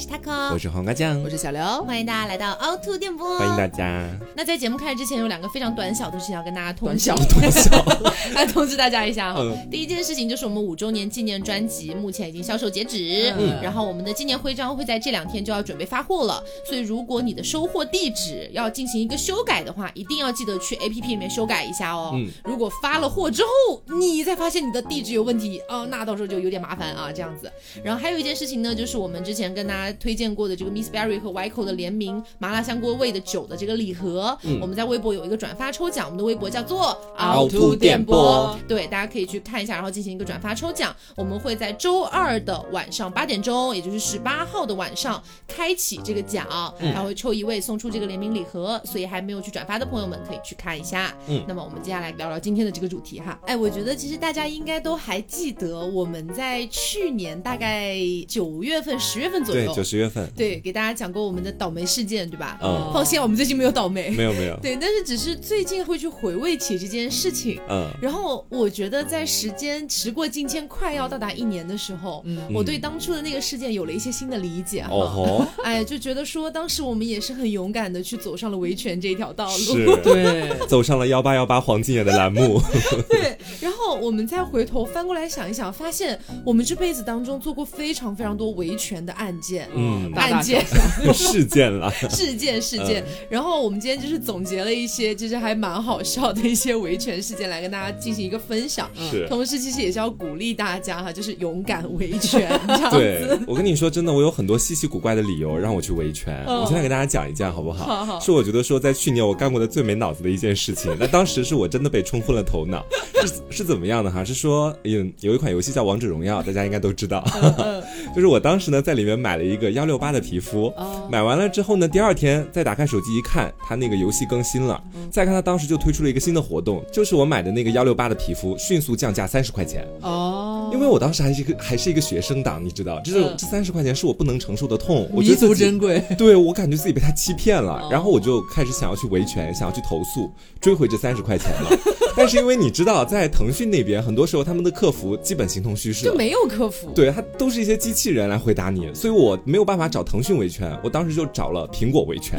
是 taco，我是黄瓜酱，我是小刘，欢迎大家来到凹凸电波，欢迎大家。那在节目开始之前，有两个非常短小的事情要跟大家通知，短小短小，来通知大家一下哈。嗯。第一件事情就是我们五周年纪念专辑目前已经销售截止，嗯。然后我们的纪念徽章会在这两天就要准备发货了，所以如果你的收货地址要进行一个修改的话，一定要记得去 APP 里面修改一下哦。嗯。如果发了货之后，你再发现你的地址有问题哦，那到时候就有点麻烦啊，这样子。然后还有一件事情呢，就是我们之前跟大家推荐过的这个 Miss Berry 和 Wyco 的联名麻辣香锅味的酒的这个礼盒，我们在微博有一个转发抽奖，我们的微博叫做凹凸电波，对，大家可以去看一下，然后进行一个转发抽奖。我们会在周二的晚上八点钟，也就是十八号的晚上开启这个奖，然后会抽一位送出这个联名礼盒，所以还没有去转发的朋友们可以去看一下。嗯那么我们接下来聊聊今天的这个主题哈。哎，我觉得其实大家应该都还记得，我们在去年大概九月份、十月份左，右九，十月份，对，给大家讲过我们的倒霉事件，对吧？嗯，放心啊，我们最近没有倒霉。没有没有，对，但是只是最近会去回味起这件事情。嗯然后我觉得在时间时过境迁，快要到达一年的时候，嗯我对当初的那个事件有了一些新的理解哈。哦吼，哎，就觉得说当时我们也是很勇敢的去走上了维权这一条道路。是对，走上了幺八幺八黄金眼的栏目，对，然后我们再回头翻过来想一想，发现我们这辈子当中做过非常非常多维权的案件。嗯，案件 事件了，事件事件，然后我们今天就是总结了一些，就是还蛮好笑的一些维权事件，来跟大家进行一个分享。是。同时，其实也是要鼓励大家哈，就是勇敢维权这样对。，我跟你说，真的，我有很多稀奇古怪的理由让我去维权。嗯我现在给大家讲一件好不好？好好是我觉得说，在去年我干过的最没脑子的一件事情。那当时是我真的被冲昏了头脑，是是怎么样的哈？是说，有，有一款游戏叫《王者荣耀》，大家应该都知道。嗯 就是我当时呢，在里面买了一个幺六八的皮肤，哦。买完了之后呢，第二天再打开手机一看，他那个游戏更新了，再看他当时就推出了一个新的活动，就是我买的那个幺六八的皮肤迅速降价三十块钱。哦，因为我当时还是一个还是一个学生党，你知道，这种嗯。这三十块钱是我不能承受的痛，我觉弥足得自己珍贵，对我感觉自己被他欺骗了哦，然后我就开始想要去维权，想要去投诉，追回这三十块钱了。但是因为你知道，在腾讯那边，很多时候他们的客服基本形同虚设就。没有客服。对，他都是一些机器人来回答你，所以我没有办法找腾讯维权，我当时就找了苹果维权，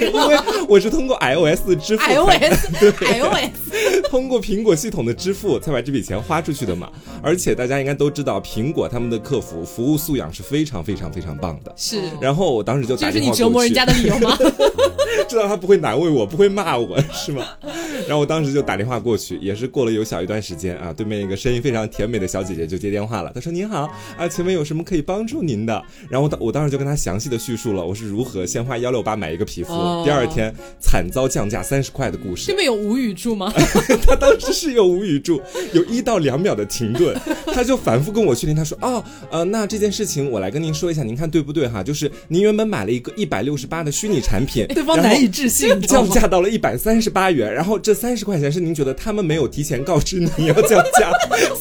因为我是通过 iOS 的支付 iOS，iOS，通过苹果系统的支付才把这笔钱花出去的嘛。而且大家应该都知道，苹果他们的客服服务素养是非常非常非常棒的。是，然后我当时就这是打电话你折磨人家的，的理由吗？知道他不会难为我，不会骂我，是吗？然后我当时就打电话过去，也是过了有小一段时间啊，对面一个声音非常甜美的小姐姐就接电话了，她说：“您好啊，请问有什么可以帮助您的？”然后我当我当时就跟她详细的叙述了我是如何先花幺六八买一个皮肤，哦第二天惨遭降价三十块的故事 这。边有无语住吗？她当时是有无语住，有一到两秒的停顿，她就反复跟我确定，她说：“哦，呃，那这件事情我来跟您说一下，您看对不对哈？就是您原本买了一个一百六十八的虚拟产品，对方难以置信，降？价到了一百三十八元，然后这三十块钱是您觉得他们没有提前告知你要降价，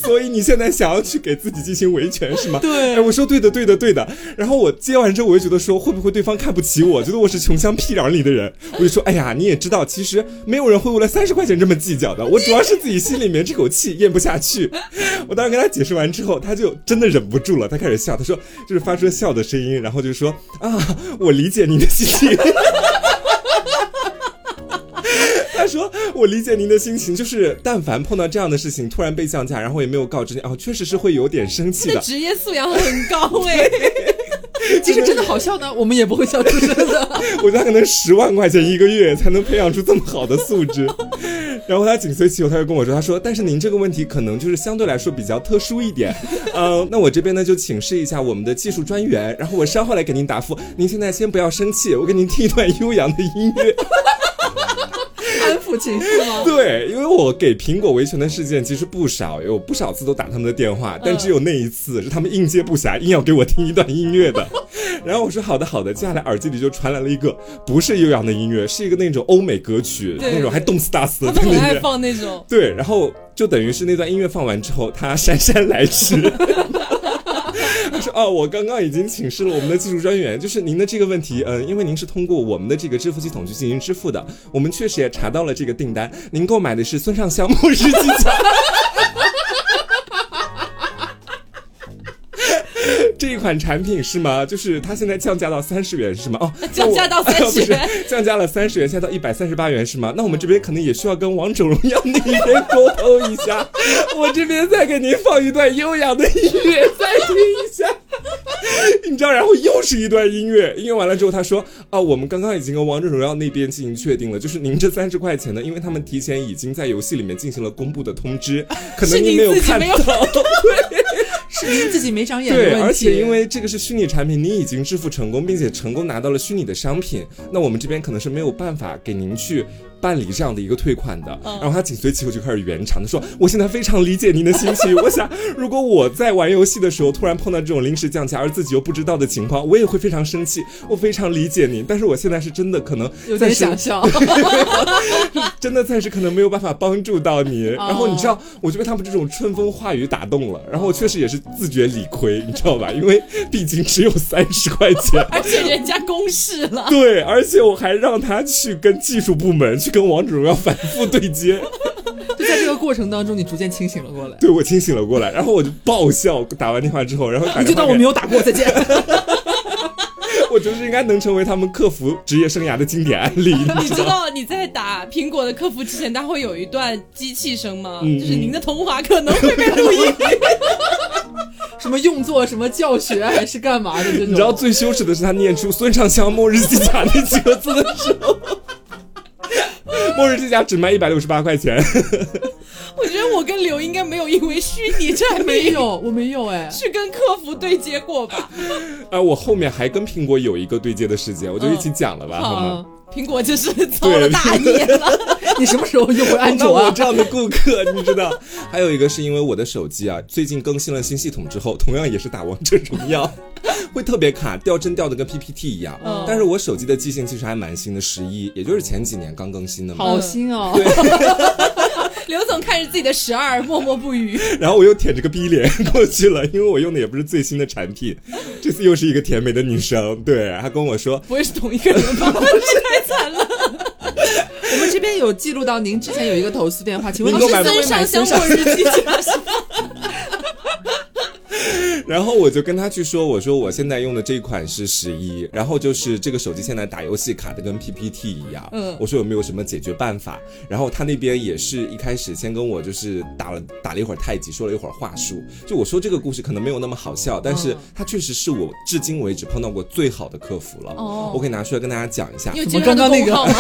所以你现在想要去给自己进行维权是吗？对哎，我说对的，对的，对的。然后我接完之后，我就觉得说，会不会对方看不起我，觉得我是穷乡僻壤里的人？我就说，哎呀，你也知道，其实没有人会为了三十块钱这么计较的。我主要是自己心里面这口气咽不下去。我当时跟他解释完之后，他就真的忍不住了，他开始笑，他说，就是发出了笑的声音，然后就说啊，我理解你的心情。他说：“我理解您的心情，就是但凡碰到这样的事情，突然被降价，然后也没有告知你，哦，确实是会有点生气的。职业素养很高 哎。其实真的好笑呢，我们也不会笑出声的。我觉得他可能十万块钱一个月才能培养出这么好的素质。然后他紧随其后，他就跟我说：“他说，但是您这个问题可能就是相对来说比较特殊一点，呃，那我这边呢就请示一下我们的技术专员，然后我稍后来给您答复。您现在先不要生气，我给您听一段悠扬的音乐。”安抚情绪吗？对，因为我给苹果维权的事件其实不少，有不少次都打他们的电话，但只有那一次是他们应接不暇，硬要给我听一段音乐的。然后我说好的好的，接下来耳机里就传来了一个不是悠扬的音乐，是一个那种欧美歌曲，那种还动次打次他们很爱的那个。放那种，对，然后就等于是那段音乐放完之后，他姗姗来迟。他说：“哦，我刚刚已经请示了我们的技术专员，就是您的这个问题，嗯、因为您是通过我们的这个支付系统去进行支付的，我们确实也查到了这个订单，您购买的是孙尚香末日机甲。”这这一款产品是吗？就是它现在降价到三十元是吗？哦，降价到那我30元不是降价了三十元，现在到一百三十八元是吗？那我们这边可能也需要跟王者荣耀那边沟通一下。我这边再给您放一段优雅的音乐，再听一下。你知道，然后又是一段音乐，音乐完了之后，他说啊，我们刚刚已经跟王者荣耀那边进行确定了，就是您这三十块钱呢，因为他们提前已经在游戏里面进行了公布的通知，可能您您没有看自自己没长眼的对，问题。而且因为这个是虚拟产品，你已经支付成功，并且成功拿到了虚拟的商品，那我们这边可能是没有办法给您去。办理这样的一个退款的，然后他紧随其后就开始圆场他说：“我现在非常理解您的心情，我想如果我在玩游戏的时候突然碰到这种临时降价而自己又不知道的情况，我也会非常生气。我非常理解您，但是我现在是真的可能有点想笑，真的暂时可能没有办法帮助到你。哦然后你知道，我就被他们这种春风化雨打动了，然后我确实也是自觉理亏，你知道吧？因为毕竟只有三十块钱。而且人家公示了，对，而且我还让他去跟技术部门去跟王者荣耀反复对接，就在这个过程当中，你逐渐清醒了过来。对我清醒了过来，然后我就爆笑，打完电话之后，然后你就当我没有打过，再见。我觉得应该能成为他们客服职业生涯的经典案例，你你知道？你在打苹果的客服之前，它会有一段机器声吗？嗯就是您的通话可能会被录音。什么用作什么教学还是干嘛的？你知道最羞耻的是他念出孙尚香末日机甲那几个字的时候。末日之家只卖一百六十八块钱，我觉得我跟刘应该没有因为虚拟产品没有，我没有哎。去跟客服对接过吧？啊，我后面还跟苹果有一个对接的时间，我就一起讲了吧，好吗？嗯，苹果就是造了大业了。你什么时候用回安那卓啊？我这样的顾客，你知道？还有一个是因为我的手机啊，最近更新了新系统之后，同样也是打王者荣耀，会特别卡，掉帧掉的跟 PPT 一样。嗯但是我手机的机型其实还蛮新的，十一，也就是前几年刚更新的嘛。好新哦！对 刘总看着自己的十二，默默不语。然后我又舔着个逼脸过去了，因为我用的也不是最新的产品。这次又是一个甜美的女生，对，她跟我说，不会是同一个人吧？太惨了！我们这边有记录到您之前有一个投诉电话，请问是孙孙尚香末日机甲是吧？然后我就跟他去说，我说我现在用的这一款是十一，然后就是这个手机现在打游戏卡的跟 PPT 一样，嗯我说有没有什么解决办法？然后他那边也是一开始先跟我就是打了打了一会儿太极，说了一会儿话术，就我说这个故事可能没有那么好笑，但是他确实是我至今为止碰到过最好的客服了，哦我可以拿出来跟大家讲一下你。有记录他的功号吗？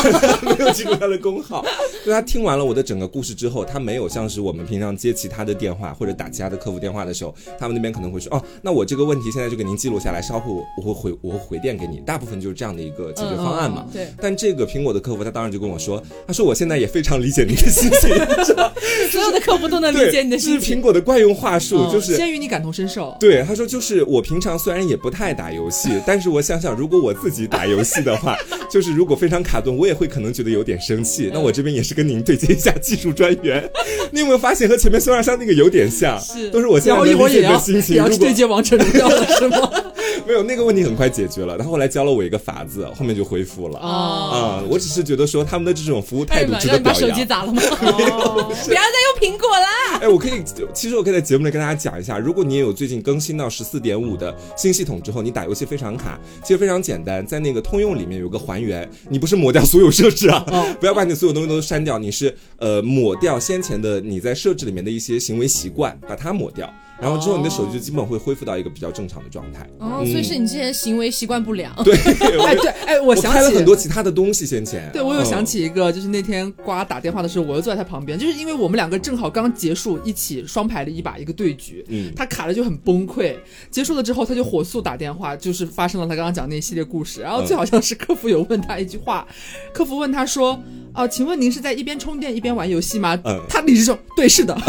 没有记住他的工号。就他听完了我的整个故事之后，他没有像是我们平常接其他的电话或者打其他的客服电话的时候，他们那边可能会说，哦，那我这个问题现在就给您记录下来，稍后我会回我会回电给你。大部分就是这样的一个解决方案嘛。嗯对，但这个苹果的客服他当时就跟我说，他说我现在也非常理解您的心情？所有的客服都能理，解你的这是心情。苹果的惯用话术，哦就是先与你感同身受。对，他说就是我平常虽然也不太打游戏，但是我想想，如果我自己打游戏的话，就是如果非常卡顿，我也会可能觉得有点生气。那我这边也是跟您对接一下技术专员，你有没有发现和前面孙二香那个有点像？是都是我现然在能理解的心情。如果去对接王者荣耀了，是吗？没有那个问题很快解决了，他后来教了我一个法子，后面就恢复了。哦啊、我只是觉得说他们的这种服务态度让你把手机值得表扬。砸了吗？不要再用苹果啦！哎，我可以，其实我可以在节目里跟大家讲一下，如果你也有最近更新到十四点五的新系统之后，你打游戏非常卡，其实非常简单，在那个通用里面有个还原，你不是抹掉所有设置啊，哦 不要把你所有东西都删掉，你是呃抹掉先前的你在设置里面的一些行为习惯，把它抹掉，然后之后你的手机就基本会恢复到一个比较正常的状态。哦，所以是你之前行为习惯不良。对，哎，对，哎，我我想起开了很多其他的东西，先前对，我有想起，一个，就是那天瓜打电话的时候，我又坐在他旁边，就是因为我们两个正好刚结束一起双排的一把一个对局，嗯他卡的就很崩溃。结束了之后，他就火速打电话，就是发生了他刚刚讲那一系列故事。然后最好像是客服有问他一句话，客服问他说：“哦、请问您是在一边充电一边玩游戏吗？”嗯他理直说：“对，是的。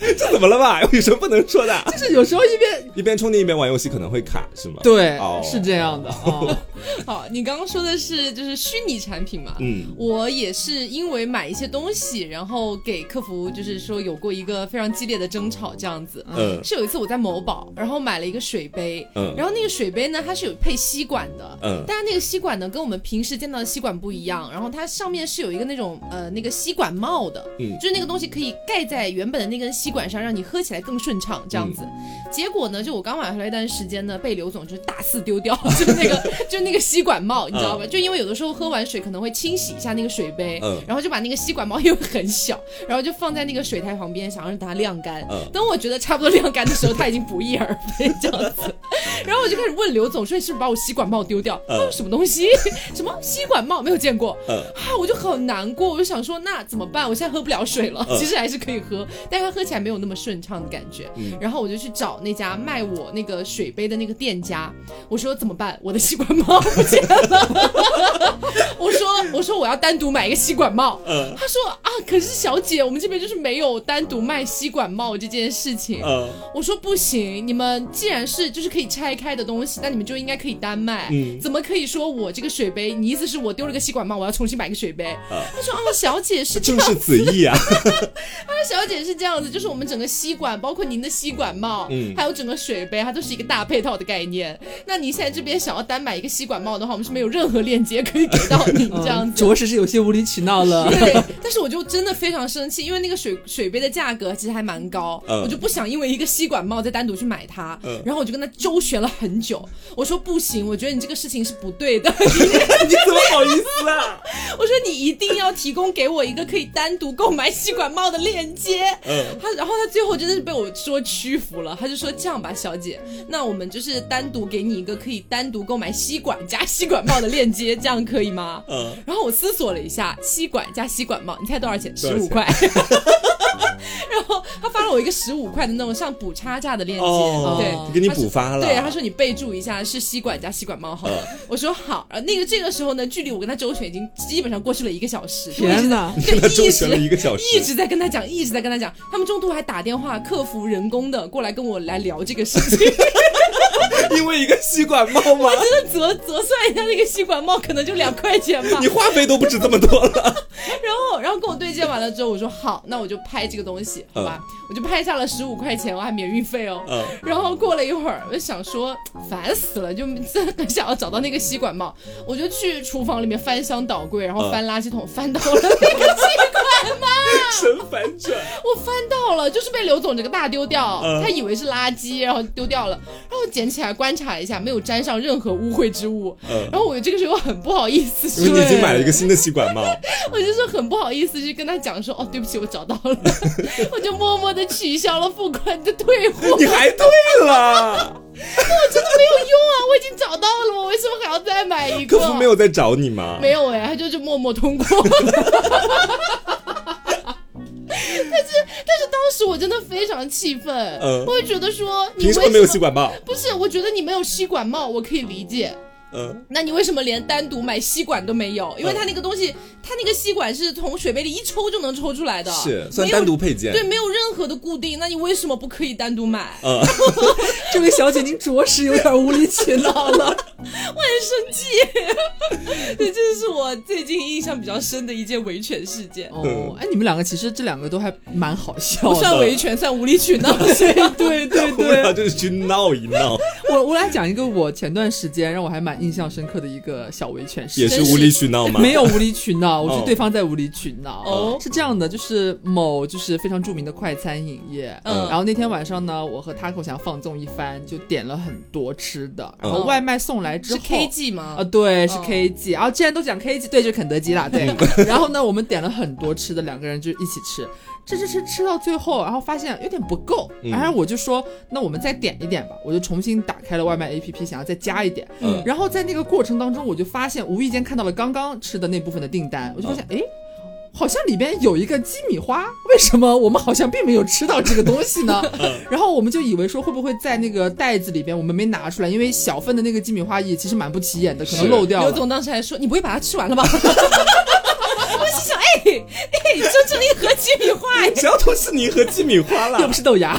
这怎么了吧？有什么不能说的？”就是有时候一边 一边充电一边玩游戏可能会卡，是吗？对、哦是这样的哦。好，你刚刚说的是就是虚拟产品嘛？嗯我也是因为买一些东西，然后给客服就是说有过一个非常激烈的争吵，这样子。嗯是有一次我在某宝，然后买了一个水杯，嗯然后那个水杯呢，它是有配吸管的，嗯但是那个吸管呢跟我们平时见到的吸管不一样，然后它上面是有一个那种呃那个吸管帽的，嗯就是那个东西可以盖在原本的那根吸管上，让你喝起来更顺畅这样子。嗯结果呢，就我刚买回来一段时间呢，被刘总就是大肆丢掉，就是那个就那个吸管帽，你知道吧？就因为有的时候喝完水可能会清洗一下那个水杯，嗯然后就把那个吸管帽因为很小，然后就放在那个水台旁边，想让它晾干。嗯等我觉得差不多晾干的时候，它已经不翼而飞这样子。然后我就开始问刘总说：“你是不是把我吸管帽丢掉？”他说：“什么东西？什么吸管帽？没有见过。”嗯啊，我就很难过，我就想说，那怎么办？我现在喝不了水了，嗯其实还是可以喝，但是它喝起来没有那么顺畅的感觉。嗯然后我就去找那家卖我那个水杯的那个店家，我说怎么办？我的吸管帽不见了。我说我说我要单独买一个吸管帽。嗯他说啊，可是小姐，我们这边就是没有单独卖吸管帽这件事情。嗯我说不行，你们既然是就是可以拆开的东西，那你们就应该可以单卖。嗯怎么可以说我这个水杯？你意思是我丢了个吸管帽，我要重新买个水杯？他说哦，小姐是这样，正是子意啊。他说小姐是这样子，就是我们整个吸管，包括您的吸管帽，嗯还有整个水杯，它都是一个大配套的概念。那你现在这边想要单买一个吸管帽的话，我们是没有任何链接可以给到你这样子。着实是有些无理取闹了。对，但是我就真的非常生气，因为那个水水杯的价格其实还蛮高，嗯我就不想因为一个吸管帽再单独去买它，嗯然后我就跟他周旋了很久，我说不行，我觉得你这个事情是不对的，你怎么好意思啊？我说你一定要提供给我一个可以单独购买吸管帽的链接。嗯他然后他最后真的是被我说屈服了，他就说这样吧，小姐，那我们就是单独给你一个可以单独购买吸管加吸管帽的链接，这样可以吗？嗯然后我思索了一下，吸管加吸管帽，你猜多少钱？十五块。然后他发了我一个十五块的那种像补差价的链接，哦对，给你他补发了对，他说你备注一下是吸管加吸管帽好了。我说好，然后那个这个时候呢，距离我跟他周旋已经基本上过去了一个小时。天哪！对，跟他周一旋了一直个小时一直在跟他讲，一直在跟他讲。他们中途还打电话，客服人工的过来跟我来聊这个事情。因为一个吸管帽吗？真的折折算一下，那个吸管帽可能就两块钱吧你。话费都不止这么多了。然后，然后跟我对接完了之后，我说好，那我就拍这个东西，好吧？我就拍下了十五块钱，我还免运费哦。嗯然后过了一会儿，我就想说烦死了，就真的想要找到那个吸管帽，我就去厨房里面翻箱倒柜，然后翻垃圾桶，翻到了那个吸管帽。神反转。我翻到了，就是被刘总这个大丢掉，嗯他以为是垃圾，然后丢掉了，然后捡起来观察一下，没有沾上任何污秽之物。嗯然后我这个时候很不好意思说，因为你已经买了一个新的吸管帽，我就是很不好意思去跟他讲说，哦，对不起，我找到了，我就默默的取消了付款的退货，你还退了，我真的没有用啊，我已经找到了，我为什么还要再买一个？客服没有在找你吗？没有哎，他就是默默通过。但是，但是当时我真的非常气愤，嗯我会觉得说，你为什么没有吸管帽？不是，我觉得你没有吸管帽，我可以理解。嗯，那你为什么连单独买吸管都没有？因为它那个东西，它那个吸管是从水杯里一抽就能抽出来的，是算没有单独配件。对，没有任何的固定。那你为什么不可以单独买？嗯，这位小姐，您着实有点无理取闹了。我很生气。对，这是我最近印象比较深的一件维权事件，哦，哎，你们两个其实这两个都还蛮好笑不。算维权，算无理取闹。对对我俩对，就是去闹一闹，我我来讲一个我前段时间让我还蛮印象深刻的一个小维权事件也是无理取闹吗？没有无理取闹，我觉哦得对方在无理取闹。哦是这样的，就是某就是非常著名的快餐饮业，嗯然后那天晚上呢，我和 Taco 想放纵一番，就点了很多吃的，然后嗯外卖送来之后是。KG 吗？啊，对，是哦 KG，然后既然都讲 KG，对，就肯德基啦，对。然后呢，我们点了很多吃的，两个人就一起吃，吃吃吃吃到最后，然后发现有点不够，嗯然后我就说，那我们再点一点吧，我就重新打开了外卖 APP，想要再加一点。嗯然后在那个过程当中，我就发现无意间看到了刚刚吃的那部分的订单，我就发现，哎。好像里边有一个鸡米花，为什么我们好像并没有吃到这个东西呢？然后我们就以为说会不会在那个袋子里边我们没拿出来，因为小份的那个鸡米花也其实蛮不起眼的，可能漏掉了。刘总当时还说：“你不会把它吃完了吧？” 我心想：“哎哎，就这么一盒鸡米花，哎谁要偷吃你一盒鸡米花了？又不是豆芽，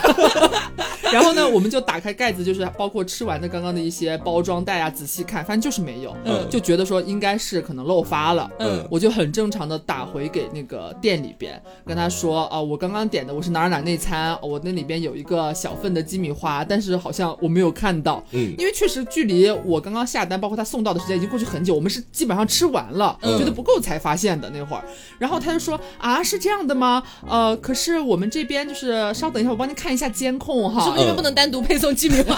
然后呢，我们就打开盖子，就是包括吃完的刚刚的一些包装袋啊，仔细看，反正就是没有，嗯。就觉得说应该是可能漏发了，嗯。我就很正常的打回给那个店里边，跟他说啊、我刚刚点的我是哪儿哪儿内餐，我那里边有一个小份的鸡米花，但是好像我没有看到，嗯。因为确实距离我刚刚下单，包括他送到的时间已经过去很久，我们是基本上吃完了，嗯。觉得不够才发现的那会儿。然后他就说啊，是这样的吗？呃，可是我们这边就是稍等一下，我帮您看一下监控哈。是不是因为不能单独配送鸡米花？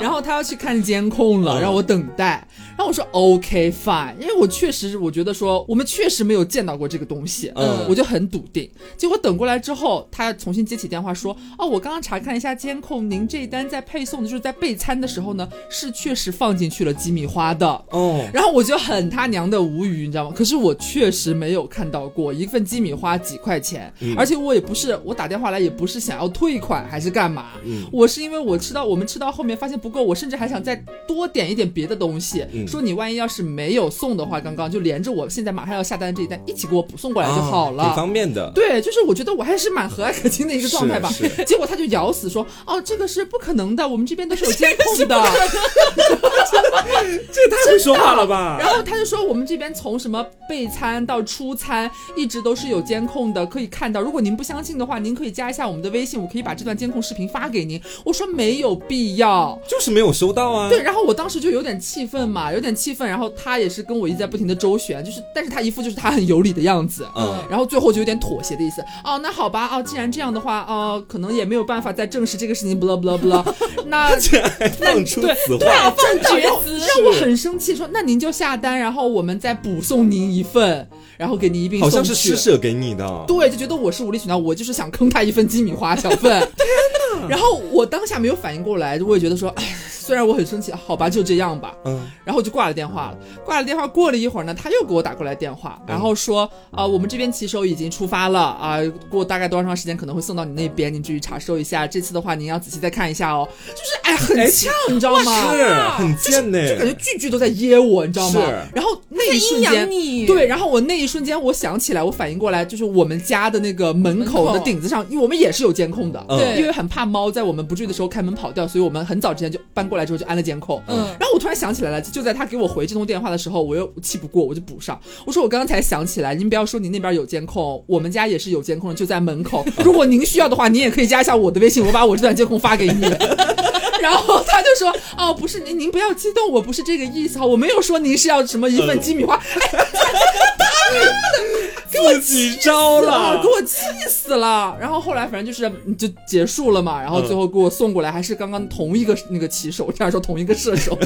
然后他要去看监控了，嗯让我等待。然后我说 OK fine，因为我确实我觉得说我们确实没有见到过这个东西，嗯我就很笃定。结果等过来之后，他重新接起电话说，哦，我刚刚查看了一下监控，您这一单在配送的就是在备餐的时候呢，是确实放进去了鸡米花的。哦，然后我就很他娘的无语，你知道吗？可是我确实没有看到过一份鸡米花几块钱，嗯而且我也不是我打电话来也不是想要退款还是干嘛，嗯我是因为我吃到我们吃到后面发现不够，我甚至还想再多点一点别的东西，嗯说你万一要是没有送的话，刚刚就连着我现在马上要下单这一单一起给我补送过来就好了。啊挺方便的。对，就是我觉得我还是蛮和蔼可亲的一个状态吧。结果他就咬死说：“哦，这个是不可能的，我们这边都是有监控的。”这也太会说话了吧？然后他就说，我们这边从什么备餐到出餐，一直都是有监控的，可以看到。如果您不相信的话，您可以加一下我们的微信，我可以把这段监控视频发给您。我说没有必要。就是没有收到啊。对，然后我当时就有点气愤嘛，有点气愤。然后他也是跟我一直在不停的周旋，就是，但是他一副就是他很有理的样子。嗯然后最后就有点妥协的意思。哦，那好吧，哦，既然这样的话，哦，可能也没有办法再证实这个事情，不啦不啦不啦。那放出对此对啊话，，真的绝让我词让我很生气，说那您就下单，然后我们再补送您一份，然后给您一并好送去。像是施舍给你的。对，就觉得我是无理取闹，我就是想坑他一份鸡米花小份。然后我当下没有反应过来，我也觉得说，哎，虽然我很生气，好吧，就这样吧。嗯，然后我就挂了电话了。挂了电话，过了一会儿呢，他又给我打过来电话，然后说啊、我们这边骑手已经出发了啊、过大概多长时间可能会送到你那边，您注意查收一下。这次的话，您要仔细再看一下哦。就是哎，很呛，你知道吗？是很贱呢。就感觉句句都在噎我，你知道吗是？然后那一瞬间，对，然后我那一瞬间我想起来，我反应过来，就是我们家的那个门口门口的顶子上，因为我们也是有监控的，嗯对因为很怕猫在我们不注意的时候开门跑掉，所以我们很早之前就搬过来之后就安了监控。嗯然后我突然想起来了，就在他给我回这通电话的时候，我又气不过，我就补上，我说我刚刚才想起来，您不要说您那边有监控，我们家也是有监控的，就在门口。如果您需要的话，您也可以加一下我的微信，我把我这段监控发给你。然后他就说：“哦，不是您，您不要激动，我不是这个意思哈，我没有说您是要什么一份鸡米花，自己招了给。我气死了。然后后来反正就是就结束了嘛，然后最后给我送过来，还是刚刚同一个那个骑手，这样说同一个射手，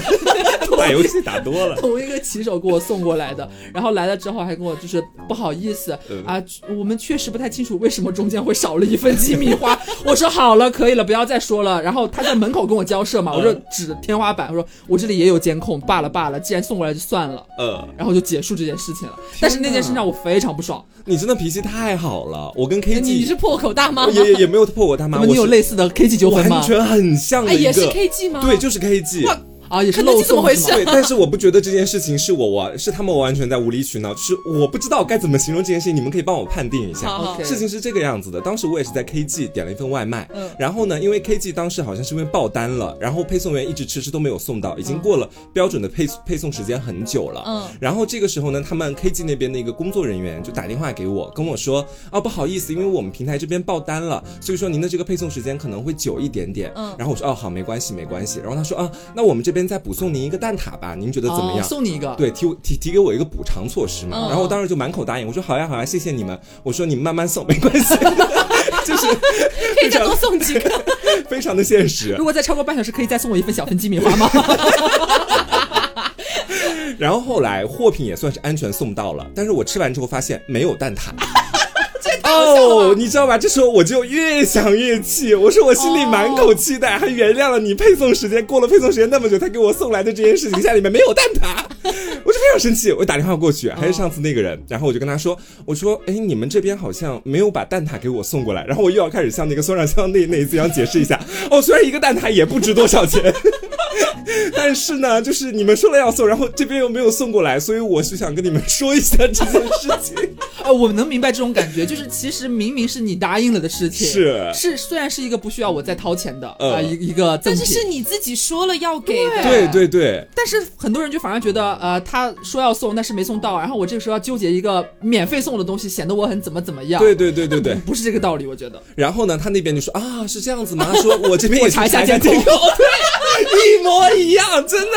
打游戏打多了。同一个骑手给我送过来的。然后来了之后还跟我就是不好意思、嗯啊，我们确实不太清楚为什么中间会少了一份鸡米花。我说好了，可以了，不要再说了。然后他在门口跟我交涉嘛，我就指天花板，我说我这里也有监控，罢了罢了，既然送过来就算了。呃，然后就结束这件事情了，但是那件事让我非常不爽。你真的脾气太好了。我跟 KG 你是破口大骂吗？也也也没有破口大骂，你有类似的 K G 纠纷吗完？全很像哎，也是，KG 吗？对，就是 KG。啊，也是漏基怎么回事送是吗？对，但是我不觉得这件事情是我完，是他们完全在无理取闹，就是我不知道该怎么形容这件事情，你们可以帮我判定一下。好好。事情是这个样子的，当时我也是在 KG 点了一份外卖，嗯。然后呢，因为 KG 当时好像是因为爆单了，然后配送员一直迟迟都没有送到，已经过了标准的配配送时间很久了，嗯。然后这个时候呢，他们 KG 那边的一个工作人员就打电话给我，跟我说，啊不好意思，因为我们平台这边爆单了，所以说您的这个配送时间可能会久一点点，嗯。然后我说哦好没关系没关系，然后他说啊那我们这边再补送您一个蛋挞吧，您觉得怎么哦样？送你一个，对，提提提给我一个补偿措施嘛，嗯然后我当时就满口答应，我说好呀好呀，谢谢你们，我说你们慢慢送没关系，就是可以再多送几个。非常的现实如。果再超过半小时，可以再送我一份小份鸡米花吗？然后后来货品也算是安全送到了，但是我吃完之后发现没有蛋挞。哦，你知道吧？这时候我就越想越气，我说我心里满口期待，还原谅了你配送时间过了配送时间那么久才给我送来的这件事情，下里面没有蛋挞，我就非常生气，我打电话过去，还是上次那个人，然后我就跟他说，我说，哎，你们这边好像没有把蛋挞给我送过来，然后我又要开始像那个孙尚香那那一次一样解释一下，哦，虽然一个蛋挞也不值多少钱。但是呢，就是你们说了要送，然后这边又没有送过来，所以我是想跟你们说一下这件事情。呃，我能明白这种感觉，就是其实明明是你答应了的事情，是是，虽然是一个不需要我再掏钱的啊、嗯呃一一个赠品，但是是你自己说了要给的，对对对，但是很多人就反而觉得，呃，他说要送，但是没送到，然后我这个时候要纠结一个免费送的东西，显得我很怎么怎么样。对对对对对。不是这个道理，我觉得。然后呢，他那边就说啊，是这样子吗？他说我这边也查一下监监控对，一模一样，真的。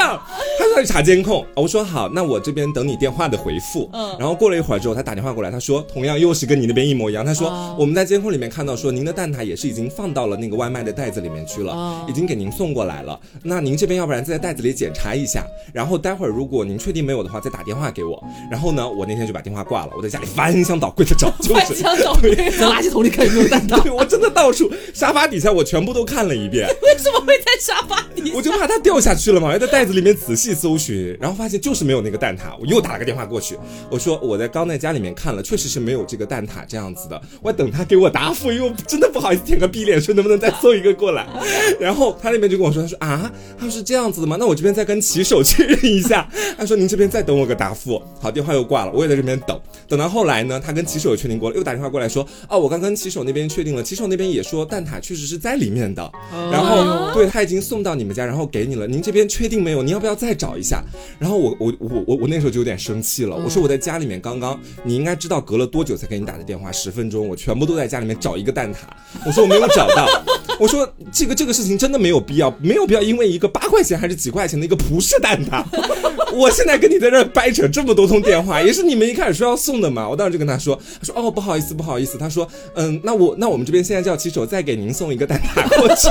他说他去查监控，我说好，那我这边等你电话的回复。嗯然后过了一会儿之后，他打电话过来，他说同样又是跟你那边一模一样。他说、哦我们在监控里面看到说您的蛋挞也是已经放到了那个外卖的袋子里面去了，哦已经给您送过来了。那您这边要不然再在袋子里检查一下，然后待会儿如果您确定没有的话，再打电话给我。然后呢，我那天就把电话挂了，我在家里翻箱倒柜的找，就 翻是箱倒柜，在垃圾桶里看有没有蛋挞。对我真的到处沙发底下我全部都看了一遍，为什么会在沙发底 我就怕它掉下去了嘛，要在袋子里面仔细搜寻，然后发现就是没有那个蛋挞，我又打了个电话过去，我说我在刚在家里面看了，确实是没有这个蛋挞这样子的，我等他给我答复，因为我真的不好意思舔个逼脸，说能不能再送一个过来，然后他那边就跟我说，他说啊，他说是这样子的吗？那我这边再跟骑手确认一下，他说您这边再等我个答复，好，电话又挂了，我也在这边等，等到后来呢，他跟骑手也确定过了，又打电话过来说，哦，我刚跟骑手那边确定了，骑手那边也说蛋挞确实是在里面的，然后对他已经送到你们家，然后给你了，您这边确定没有？你要不要再找一下？然后我我我我我那时候就有点生气了，我说我在家里面刚刚，你应该知道隔了多久才给你打的电话，十分钟，我全部都在家里面找一个蛋挞，我说我没有找到，我说这个这个事情真的没有必要，没有必要因为一个八块钱还是几块钱的一个葡式蛋挞，我现在跟你在这掰扯这么多通电话，也是你们一开始说要送的嘛，我当时就跟他说，他说哦不好意思不好意思，他说嗯那我那我们这边现在叫骑手再给您送一个蛋挞过去。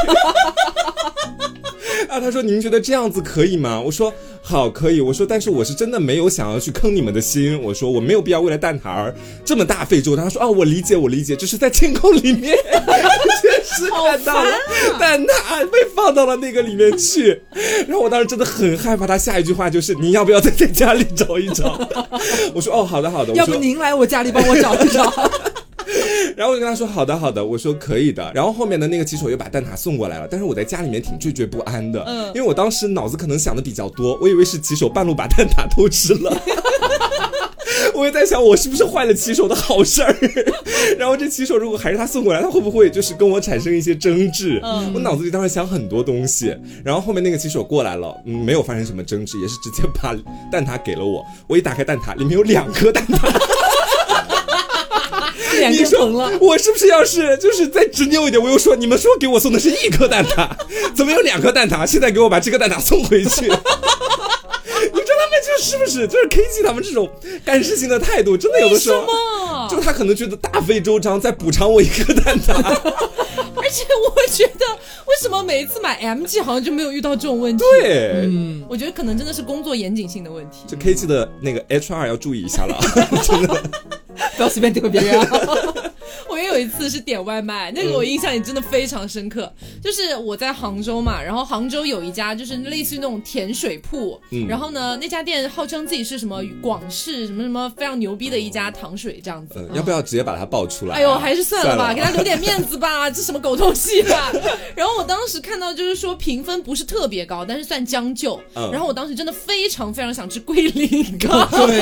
啊，他说您觉得这样子可以吗？我说好，可以。我说但是我是真的没有想要去坑你们的心。我说我没有必要为了蛋挞而这么大费周章。他说啊，我理解，我理解，就是在天空里面 确实看到了蛋挞被放到了那个里面去。然后我当时真的很害怕，他下一句话就是你要不要再在家里找一找？我说哦，好的好的。要不您来我家里帮我找一找。然后我就跟他说好的好的，我说可以的。然后后面的那个骑手又把蛋挞送过来了，但是我在家里面挺惴惴不安的，嗯因为我当时脑子可能想的比较多，我以为是骑手半路把蛋挞偷吃了。我也在想，我是不是坏了骑手的好事儿？然后这骑手如果还是他送过来，他会不会就是跟我产生一些争执？嗯我脑子里当时想很多东西。然后后面那个骑手过来了，嗯，没有发生什么争执，也是直接把蛋挞给了我。我一打开蛋挞，里面有两颗蛋挞。脸你说更红了。我是不是要是就是再执拗一点？我又说你们说给我送的是一颗蛋挞，怎么有两颗蛋挞？现在给我把这个蛋挞送回去。是不是就是 K G 他们这种干事情的态度，真的有的时候，么就他可能觉得大费周章在补偿我一颗蛋挞。而且我觉得，为什么每一次买 MG 好像就没有遇到这种问题？，对，嗯，我觉得可能真的是工作严谨性的问题。这 K G 的那个 H R 要注意一下了，真的。不要随便诋毁别人啊。我也有一次是点外卖，那个我印象也真的非常深刻。就是我在杭州嘛，然后杭州有一家就是类似于那种甜水铺，嗯然后呢那家店号称自己是什么广式什么什么非常牛逼的一家糖水这样子。嗯，要不要直接把它爆出来啊？哎呦，还是算了吧，了给他留点面子吧，这什么狗东西啊！然后我当时看到就是说评分不是特别高，但是算将就。嗯然后我当时真的非常非常想吃龟苓膏，对，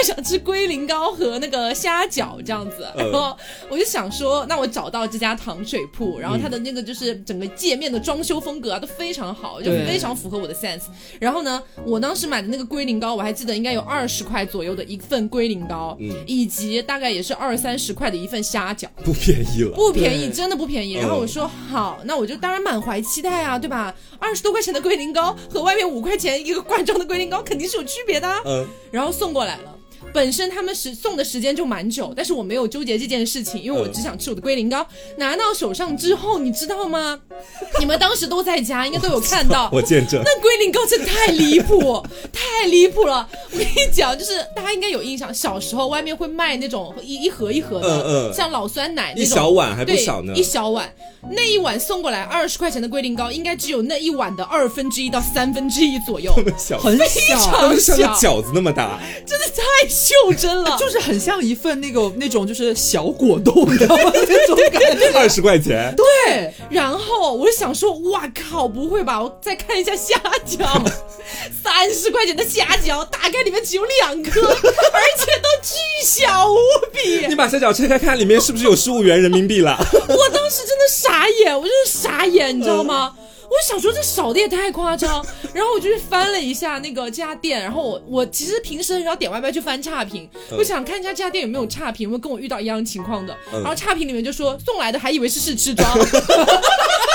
我想吃龟苓膏和那个虾饺这样子，嗯然后我就想说，那我找到这家糖水铺，然后它的那个就是整个界面的装修风格啊都非常好，就对非常符合我的 sense。然后呢，我当时买的那个龟苓膏，我还记得应该有二十块左右的一份龟苓膏，嗯以及大概也是二三十块的一份虾饺。不便宜了。不便宜，真的不便宜。嗯然后我说好，那我就当然满怀期待啊，对吧？二十多块钱的龟苓膏和外面五块钱一个罐装的龟苓膏肯定是有区别的、啊。嗯，然后送过来了。本身他们时送的时间就蛮久，但是我没有纠结这件事情，因为我嗯只想吃我的龟苓膏。拿到手上之后，你知道吗？你们当时都在家，应该都有看到。我见证。那龟苓膏真的太离谱，太离谱了！我跟你讲，就是大家应该有印象，小时候外面会卖那种一一盒一盒的，嗯嗯像老酸奶那种一种，小碗还不对少呢一小碗，那一碗送过来二十块钱的龟苓膏，应该只有那一碗的二分之一到三分之一左右，这么小，很非小常。它们像个小饺子那么大。真的太袖珍了。就是很像一份那个那种就是小果冻，你知道吗？那种感觉。二十块钱，对，然后我就想说，哇靠，不会吧？我再看一下虾饺，三十块钱的虾饺，打开里面只有两颗，而且都巨小无比。你把虾饺拆开看，里面是不是有十五元人民币了？我当时真的傻眼，我真的傻眼，你知道吗？我想说这少的也太夸张，然后我就去翻了一下那个这家店，然后我我其实平时很少点外卖去翻差评，我想看一下这家店有没有差评，有没有跟我遇到一样情况的。然后差评里面就说送来的还以为是试吃装，你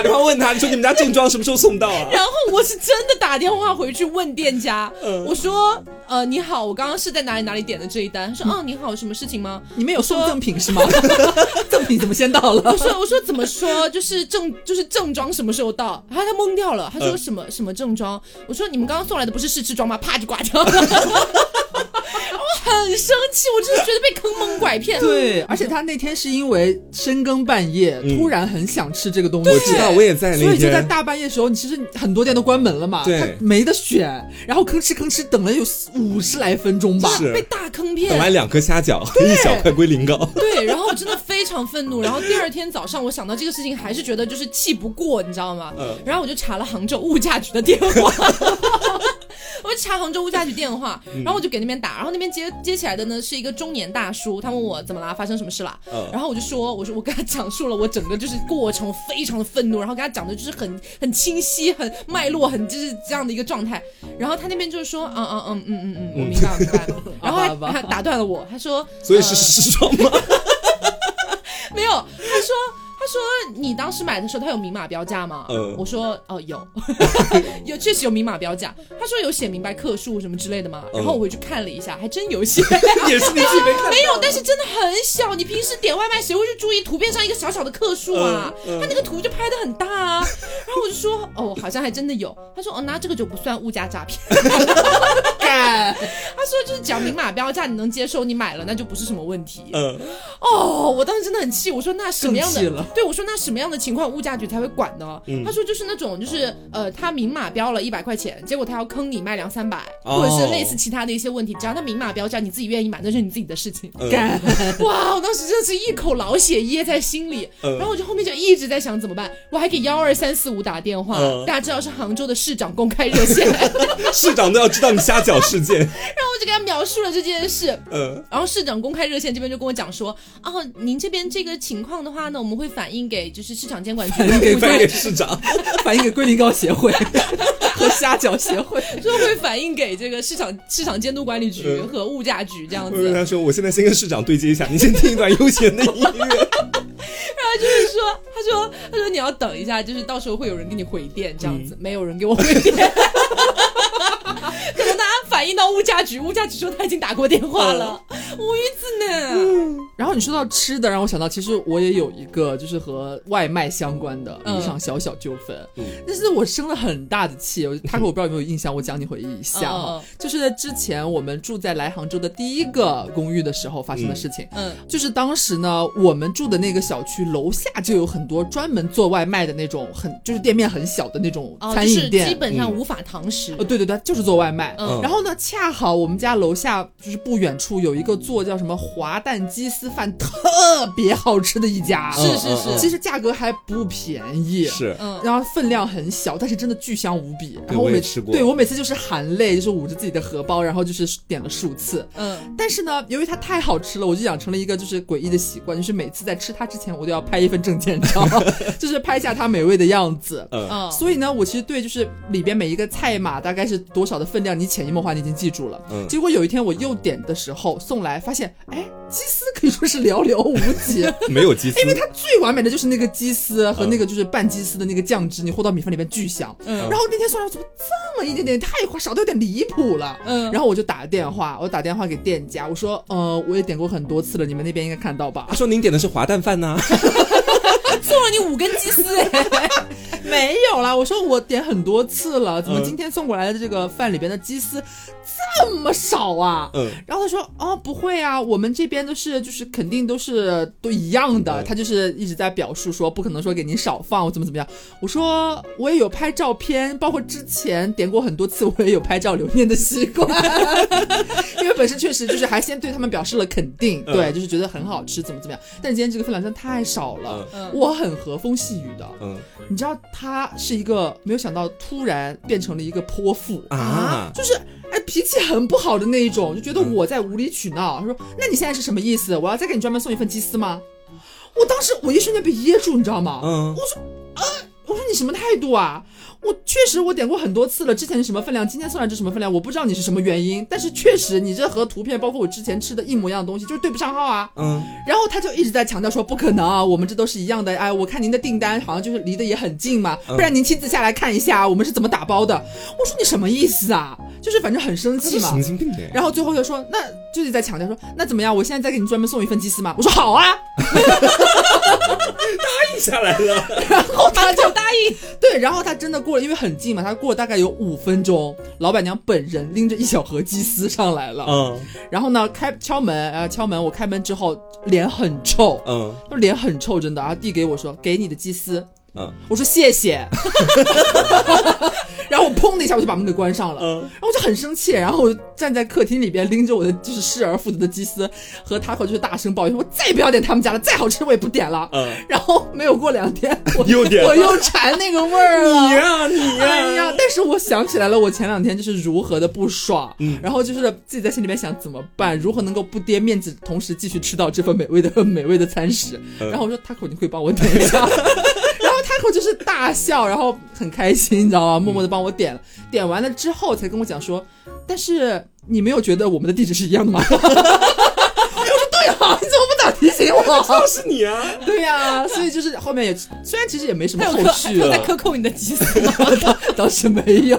打电话问他，你说你们家正装什么时候送到啊？然后我是真的打电话回去问店家，我说呃你好，我刚刚是在哪里哪里点的这一单，他说哦你好，有什么事情吗？你们有送赠品是吗？赠品怎么先到了我？说我说怎么说，就是正就是正装什么时候到？然后他懵掉了，他说嗯什么、什么正装？我说你们刚刚送来的不是试吃装吗？啪就挂掉了。我很生气，我真的觉得被坑蒙拐骗。对，而且他那天是因为深更半夜，突然很想吃这个东西，我知道，我也在所以就在。大半夜的时候，你其实很多店都关门了嘛，他没得选，然后吭哧吭哧等了有五十来分钟吧，被大坑等来。两颗虾饺，一小块龟苓膏。对，然后我真的非常愤怒。然后第二天早上，我想到这个事情，还是觉得就是气不过，你知道吗？嗯然后我就查了杭州物价局的电话。我就查杭州物价局电话，然后我就给那边打，然后那边接接起来的呢是一个中年大叔，他问我怎么啦，发生什么事啦？嗯然后我就说，我说我跟他讲述了我整个就是过程，我非常的愤怒，然后跟他讲的就是很很清晰、很脉络、很就是这样的一个状态。然后他那边就是说，嗯嗯嗯嗯嗯嗯，我明白我明白。然后 好吧还还打断了我，他说，所以是呃时装吗？没有，他说。他说：“你当时买的时候，他有明码标价吗？”嗯我说：“哦，有，有，确实有明码标价。”他说：“有写明白克数什么之类的吗？”嗯然后我回去看了一下，还真有写。也是你自己没看。没有，但是真的很小。你平时点外卖，谁会去注意图片上一个小小的克数啊？他那个图就拍的很大啊。然后我就说，哦，好像还真的有。他说，哦，那这个就不算物价诈骗。干，他说，就是只要明码标价你能接受，你买了那就不是什么问题。嗯，哦，我当时真的很气，我说那什么样的？对我说那什么样的情况物价局才会管呢？嗯他说就是那种就是呃，他明码标了一百块钱，结果他要坑你卖两三百，哦或者是类似其他的一些问题，只要他明码标价，你自己愿意买，那是你自己的事情。嗯干，哇！我当时真的是一口老血噎在心里，嗯然后我就后面就一直在想怎么办，我还给幺二三四五打电话，嗯大家知道是杭州的市长公开热线，市长都要知道你虾饺事件。然后我就给他描述了这件事。嗯，然后市长公开热线这边就跟我讲说，哦，您这边这个情况的话呢，我们会反映给就是市场监管局反映给市长。反映给龟苓膏协会 和虾饺协会。就会反映给这个市场市场监督管理局嗯和物价局这样我跟子。他说，我现在先跟市长对接一下，你先听一段悠闲的音乐。然后就是说，他说他说你要等一下，就是到时候会有人给你回电这样子，没有人给我回电。反映到物价局，物价局说他已经打过电话了，无语子呢。然后你说到吃的，让我想到，其实我也有一个就是和外卖相关的嗯一场小小纠纷，嗯但是我生了很大的气。他说我不知道有没有印象，我讲你回忆一下哈、嗯嗯就是在之前我们住在来杭州的第一个公寓的时候发生的事情。嗯就是当时呢，我们住的那个小区楼下就有很多专门做外卖的那种很就是店面很小的那种哦，就是餐饮店，基本上无法堂食呃，。对对对，就是做外卖。嗯然后呢，恰好我们家楼下就是不远处有一个做叫什么滑蛋鸡丝饭，特别好吃的一家，是是是其实价格还不便宜。是，嗯，然后分量很小，但是真的巨香无比。然后我也每吃过对我每次就是含泪，就是捂着自己的荷包，然后就是点了数次。嗯，但是呢，由于它太好吃了，我就养成了一个就是诡异的习惯，就是每次在吃它之前，我都要拍一份证件照，就是拍下它美味的样子。嗯，嗯，所以呢，我其实对就是里边每一个菜码大概是多少的分量，你潜移默化你已经记住了。嗯结果有一天我又点的时候送来，发现哎，鸡丝可以说是寥寥无几，没有鸡丝，因为它最完美的就是那个鸡丝和那个就是拌鸡丝的那个酱汁，你和到米饭里面巨香。嗯然后那天送来怎么这么一点点，太少的有点离谱了。嗯然后我就打电话，我打电话给店家，我说呃我也点过很多次了，你们那边应该看到吧他？说您点的是滑蛋饭呐、送了你五根鸡丝，哎，没有啦，我说我点很多次了，怎么嗯今天送过来的这个饭里边的鸡丝这么少啊？嗯。然后他说：“哦，不会啊，我们这边都是就是肯定都是都一样的。嗯。他就是一直在表述说不可能说给您少放我怎么怎么样。我说我也有拍照片，包括之前点过很多次，我也有拍照留念的习惯，因为本身确实就是还先对他们表示了肯定，嗯。对，就是觉得很好吃，怎么怎么样。但今天这个分量真的太少了，嗯我很和风细雨的。嗯你知道他是一个没有想到突然变成了一个泼妇啊就是哎脾气很不好的那一种，就觉得我在无理取闹。他说：“那你现在是什么意思？我要再给你专门送一份鸡丝吗？”我当时我一瞬间被噎住，你知道吗？嗯我说你什么态度啊？我确实我点过很多次了，之前是什么分量，今天送来这什么分量，我不知道你是什么原因，但是确实你这和图片包括我之前吃的一模一样的东西，就是对不上号啊。嗯然后他就一直在强调说不可能啊，我们这都是一样的。哎，我看您的订单好像就是离得也很近嘛，嗯不然您亲自下来看一下我们是怎么打包的。我说你什么意思啊？就是反正很生气嘛神。经病的呀。然后最后又说，那就是在强调说，那怎么样？我现在再给你专门送一份鸡丝吗？我说好啊。答应下来了，然后他就答应，对，然后他真的过了，因为很近嘛，他过了大概有五分钟，老板娘本人拎着一小盒鸡丝上来了。嗯然后呢，开敲门，呃，敲门，我开门之后脸很臭，嗯就脸很臭，真的，然后递给我说，给你的鸡丝。嗯我说谢谢，然后我砰的一下我就把门给关上了，嗯然后我就很生气，然后我就站在客厅里边拎着我的就是失而复得的鸡丝和 taco 就是大声抱怨，我再也不要点他们家了，再好吃我也不点了。嗯，然后没有过两天，我又点我又馋那个味儿了。你呀你呀，哎呀！但是我想起来了，我前两天就是如何的不爽，嗯然后就是自己在心里面想怎么办，如何能够不跌面子，同时继续吃到这份美味的 美味的餐食。嗯然后我说 Taco，你可以帮我点一下。然后就是大笑，然后很开心，你知道吗？默默的帮我点了，点完了之后才跟我讲说，但是你没有觉得我们的地址是一样的吗？我说对啊，你怎么不早提醒我？就是你啊，对呀、所以就是后面也虽然其实也没什么后续了在，克扣你的吉斯吗？倒倒是没有，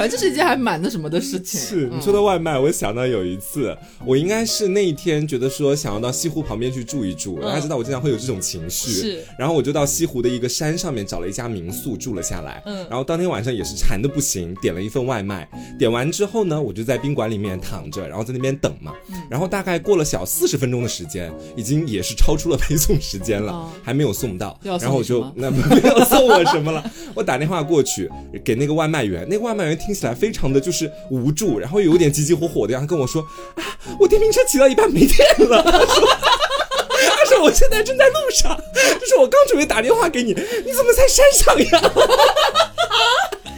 反正这是一件还蛮那什么的事情。是你嗯。说的外卖，我想到有一次，我应该是那一天觉得说想要到西湖旁边去住一住，大家知道我经常会有这种情绪，是，然后我就到西湖的一个山上面找了一家民宿住了下来，嗯。然后当天晚上也是馋的不行，点了一份外卖，点完之后呢，我就在宾馆里面躺着，然后在那边等嘛，嗯。然后大概过了小四十分钟的时间，已经也是超出了配送时间了，哦还没有送到，要送然后我就那 没有送我什么了，我打电话过去给那个外卖员，那个外卖员听听起来非常的就是无助，然后有点急急火火的，然后跟我说啊，我电瓶车骑到一半没电了，他说。他说我现在正在路上，就是我刚准备打电话给你，你怎么在山上呀？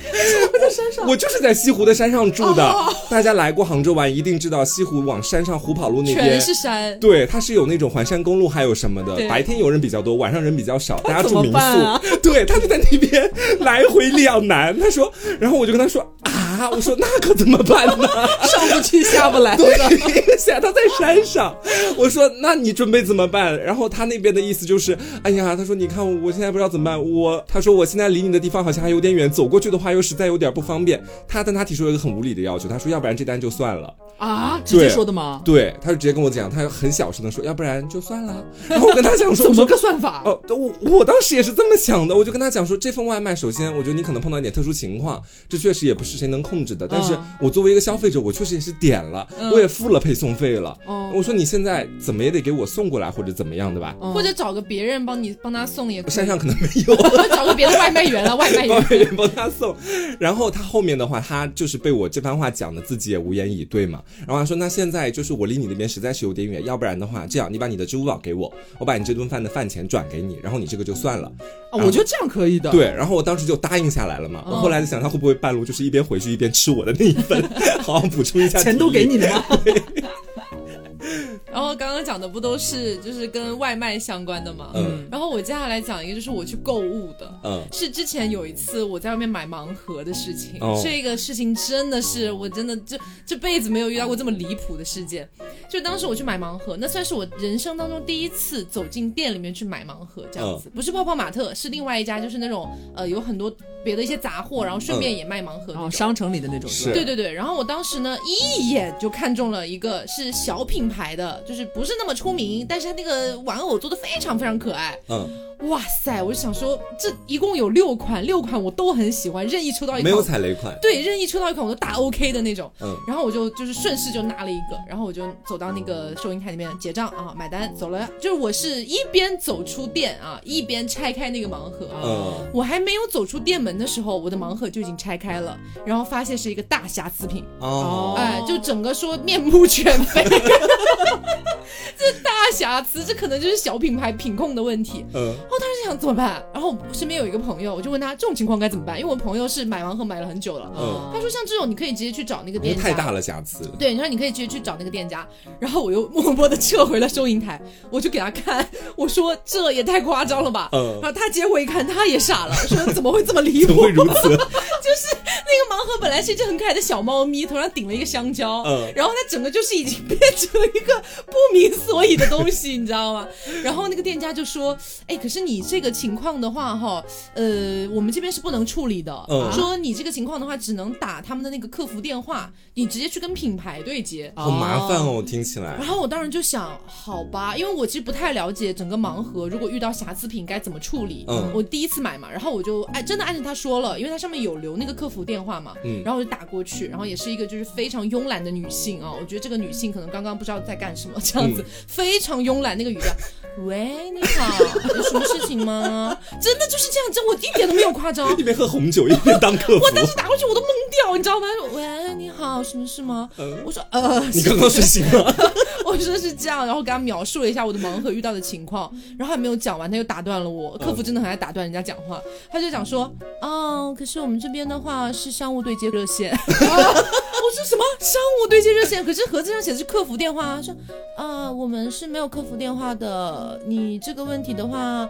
我在山上，我就是在西湖的山上住的。大家来过杭州玩，一定知道西湖往山上虎跑路那边全是山，对，它是有那种环山公路，还有什么的。白天游人比较多，晚上人比较少，大家住民宿。啊 对，他就在那边来回两难。他说，然后我就跟他说啊，我说那可怎么办呢？上不去下不来的。对，现在他在山上。我说那你准备怎么办？然后他那边的意思就是，哎呀，他说你看我现在不知道怎么办。我他说我现在离你的地方好像还有点远，走过去的话又实在有点不方便。他但他提出了一个很无理的要求，他说要不然这单就算了。啊，直接说的吗？对，他就直接跟我讲，他很小声的说，要不然就算了。然后我跟他讲说，怎么个算法？哦，我我当时也是这么想的，我就跟他讲说，这份外卖，首先我觉得你可能碰到一点特殊情况，这确实也不是谁能控制的。但是嗯我作为一个消费者，我确实也是点了，我也付了配送费了。哦我说你现在怎么也得给我送过来，或者怎么样的吧？嗯或者找个别人帮你帮他送也可以，山上可能没有。或 者找个别的外卖员了，外卖员。外卖员帮他送，然后他后面的话，他就是被我这番话讲的自己也无言以对嘛。然后他说：“那现在就是我离你那边实在是有点远，要不然的话，这样你把你的支付宝给我，我把你这顿饭的饭钱转给你，然后你这个就算了。啊，我觉得这样可以的。，对，然后我当时就答应下来了嘛。我后来在想，他会不会半路就是一边回去一边吃我的那一份，好好补充一下钱都给。你了吗？然后刚刚讲的不都是就是跟外卖相关的吗？嗯然后我接下来讲一个就是我去购物的。嗯是之前有一次我在外面买盲盒的事情，哦这个事情真的是我真的这这辈子没有遇到过这么离谱的事件。就当时我去买盲盒，那算是我人生当中第一次走进店里面去买盲盒，这样子，不是泡泡玛特，是另外一家，就是那种呃有很多别的一些杂货，然后顺便也卖盲盒。哦，商城里的那种是对对对，然后我当时呢一眼就看中了一个是小品牌的，就是不是那么出名，但是他那个玩偶做的非常非常可爱。嗯哇塞，我就想说，这一共有六款，六款我都很喜欢，任意抽到一款，没有踩雷款。对，任意抽到一款我都大 OK 的那种。嗯然后我就就是顺势就拿了一个，然后我就走到那个收银台那边结账啊，买单走了。就是我是一边走出店啊，一边拆开那个盲盒。嗯，我还没有走出店门的时候，我的盲盒就已经拆开了，然后发现是一个大瑕疵品，哦，哎，就整个说面目全非，这大瑕疵，这可能就是小品牌品控的问题。嗯，我当时想怎么办？然后我身边有一个朋友，我就问他这种情况该怎么办，因为我朋友是买盲盒买了很久了。嗯他说像这种你可以直接去找那个店家，太大了瑕疵。对，你说你可以直接去找那个店家，然后我又默默的撤回了收银台，我就给他看，我说这也太夸张了吧，嗯然后他结果一看，他也傻了，说怎么会这么离谱？怎么会如此？就是那个盲盒本来是一只很可爱的小猫咪，头上顶了一个香蕉，嗯然后它整个就是已经变成了一个不明所以的东西，你知道吗？然后那个店家就说，哎，可是你这个情况的话，哈，呃，我们这边是不能处理的，嗯说你这个情况的话，只能打他们的那个客服电话，你直接去跟品牌对接。好麻烦哦，听起来然。后我当时就想，好吧，因为我其实不太了解整个盲盒，如果遇到瑕疵品该怎么处理。嗯我第一次买嘛，然后我就按真的按照他说了，因为他上面有留那个客服电话嘛，嗯然后我就打过去，然后也是一个就是非常慵懒的女性啊，我觉得这个女性可能刚刚不知道在干什么这样子，嗯非常慵懒那个语调。喂，你好，有什么事情吗？真的就是这样，真我一点都没有夸张。一边喝红酒一边当客服我，当时打过去我都懵掉，你知道吗？喂，你好，什么事吗？嗯我说呃，你刚刚睡醒了？我说是这样，然后给他描述了一下我的盲盒遇到的情况，然后还没有讲完，他又打断了我。客服真的很爱打断人家讲话，他就讲说，哦，可是我们这边的话是商务对接热线。我说什么商务对接热线？可是盒子上写的是客服电话啊。说啊，我们是没有客服电话的。你这个问题的话，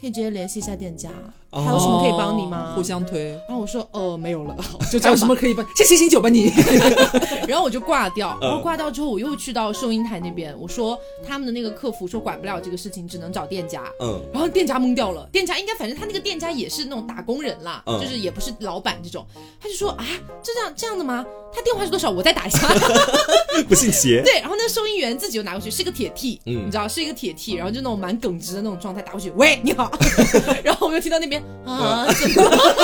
可以直接联系一下店家。还有什么可以帮你吗？互相推，然后我说，呃，没有了，好 就叫什么可以帮？先醒醒酒吧你。然后我就挂掉，嗯然后挂掉之后，我又去到收银台那边，我说他们的那个客服说管不了这个事情，只能找店家。嗯，然后店家懵掉了，店家应该反正他那个店家也是那种打工人啦，嗯就是也不是老板这种，他就说啊，这样这样的吗？他电话是多少？我再打一下。不信邪。对，然后那个收银员自己又拿过去，是个铁 T，、嗯你知道是一个铁 T，然后就那种蛮耿直的那种状态打过去，喂，你好，然后我又听到那边啊，怎么了？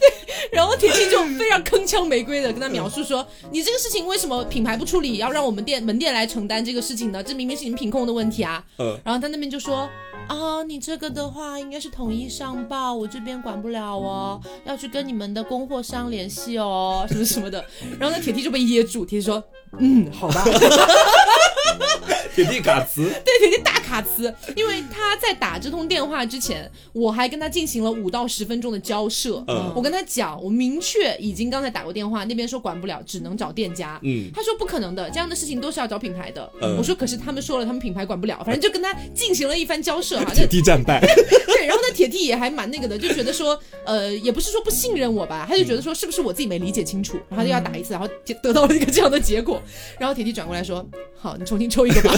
对，然后铁 T 就非常铿锵玫瑰的跟他描述说，你这个事情为什么品牌不处理，要让我们店门店来承担这个事情呢？这明明是你们品控的问题啊。嗯，然后他那边就说。啊，你这个的话应该是统一上报，我这边管不了哦，要去跟你们的供货商联系哦，什么什么的。然后那铁 T 就被噎住，铁 T 说，嗯，好吧。铁地卡词。对，铁 T 大卡兹，因为他在打这通电话之前，我还跟他进行了五到十分钟的交涉。嗯我跟他讲，我明确已经刚才打过电话，那边说管不了，只能找店家。嗯他说不可能的，这样的事情都是要找品牌的。嗯我说可是他们说了，他们品牌管不了，反正就跟他进行了一番交涉哈。那铁地战败。对，然后那铁 T 也还蛮那个的，就觉得说，呃，也不是说不信任我吧，他就觉得说是不是我自己没理解清楚，然后他就要打一次，然后就得到了一个这样的结果。然后铁 T 转过来说，好，你重新抽一个吧。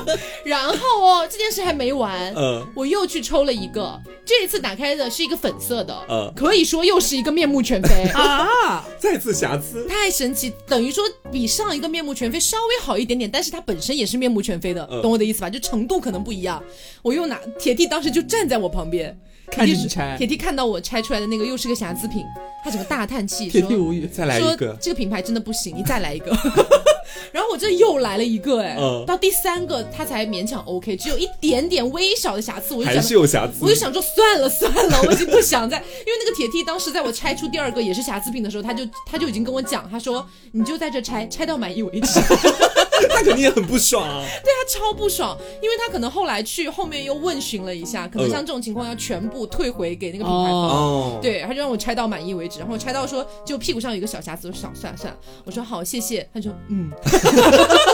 然后哦，这件事还没完，嗯我又去抽了一个，这一次打开的是一个粉色的，嗯可以说又是一个面目全非。啊，再次瑕疵。太神奇，等于说比上一个面目全非稍微好一点点，但是它本身也是面目全非的，嗯懂我的意思吧？就程度可能不一样。我又拿铁弟当时就站在我旁边，看着铁 T 你拆铁 T 看到我拆出来的那个又是个瑕疵品，他整个大叹气说。铁地无语。再来一说个。这个品牌真的不行，你再来一个。然后我这又来了一个，哎、嗯到第三个他才勉强 OK，只有一点点微小的瑕疵，我就还想是有瑕疵。我就想说算了算了，我已经不想再，因为那个铁 T 当时在我拆出第二个也是瑕疵品的时候，他就他就已经跟我讲，他说你就在这拆，拆到满意为止。他肯定也很不爽啊。对他超不爽，因为他可能后来去后面又问询了一下，可能像这种情况要全部退回给那个品牌方。哦，对，他就让我拆到满意为止，然后我拆到说就屁股上有一个小瑕疵，我说算了算了，我说好谢谢，他说嗯，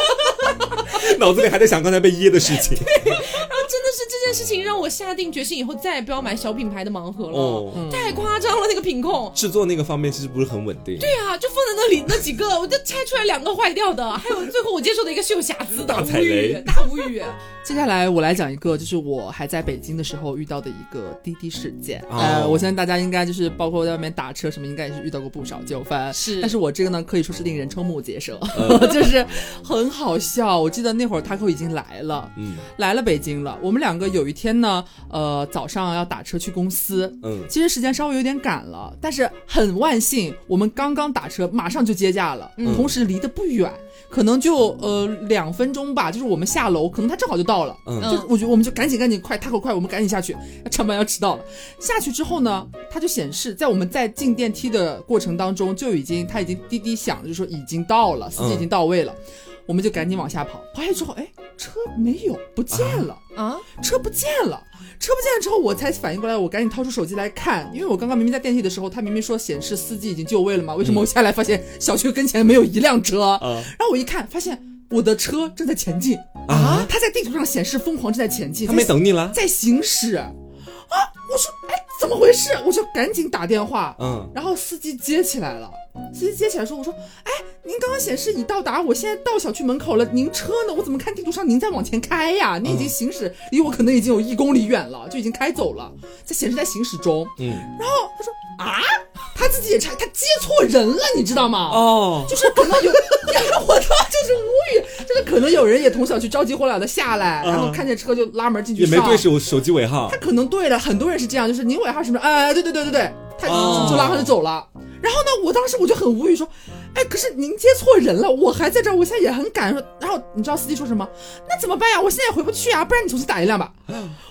脑子里还在想刚才被噎的事情。然后真的是这件事情让我下定决心以后再也不要买小品牌的盲盒了，哦，太夸张了那个品控。制作那个方面其实不是很稳定。对啊，就放在那里那几个，我就拆出来两个坏掉的，还有最后我接受的一个是有瑕疵的，大无语，大无语。接下来我来讲一个，就是我还在北京的时候遇到的一个滴滴事件。哦呃，我相信大家应该就是包括在外面打车什么，应该也是遇到过不少纠纷。是但是我这个呢，可以说是令人瞠目结舌，嗯 就是很好笑。我记得那会儿 Taco 已经来了，嗯，来了北京了，了。我们两个有一天呢，呃，早上要打车去公司，嗯其实时间稍微有点赶了，但是很万幸，我们刚刚打车，马上就接驾了，嗯同时离得不远，可能就呃两分钟吧，就是我们下楼，可能他正好就到了。嗯就我觉得我们就赶紧赶紧快，他可快，我们赶紧下去，上班要迟到了。下去之后呢，他就显示在我们在进电梯的过程当中就已经，他已经滴滴响，就说已经到了，司机已经到位了。我们就赶紧往下跑，跑下去之后，哎，车没有，不见了。啊，车不见了，车不见了之后，我才反应过来，我赶紧掏出手机来看，因为我刚刚明明在电梯的时候，他明明说显示司机已经就位了嘛，为什么我下来发现小区跟前没有一辆车？嗯然后我一看，发现我的车正在前进啊，他在地图上显示疯狂正在前进，他没等你了，在行驶啊！我说，哎，怎么回事？我就赶紧打电话，嗯然后司机接起来了。司机接起来说：“我说，哎，您刚刚显示已到达，我现在到小区门口了，您车呢？我怎么看地图上您在往前开呀？您已经行驶离我可能已经有一公里远了，就已经开走了，在显示在行驶中。嗯，然后他说啊，他自己也查，他接错人了，你知道吗？哦，就是可能有，我他妈就是无语，就是可能有人也从小区着急火燎的下来，然后看见车就拉门进去上，也没对手手机尾号他，可能对了，很多人是这样，就是您尾号什么？哎，对对对对对，他哦就拉他就走了。然后呢，我当时我就很无语，说，哎，可是您接错人了，我还在这儿，我现在也很赶。说，然后你知道司机说什么？那怎么办呀？我现在也回不去啊，不然你重新打一辆吧。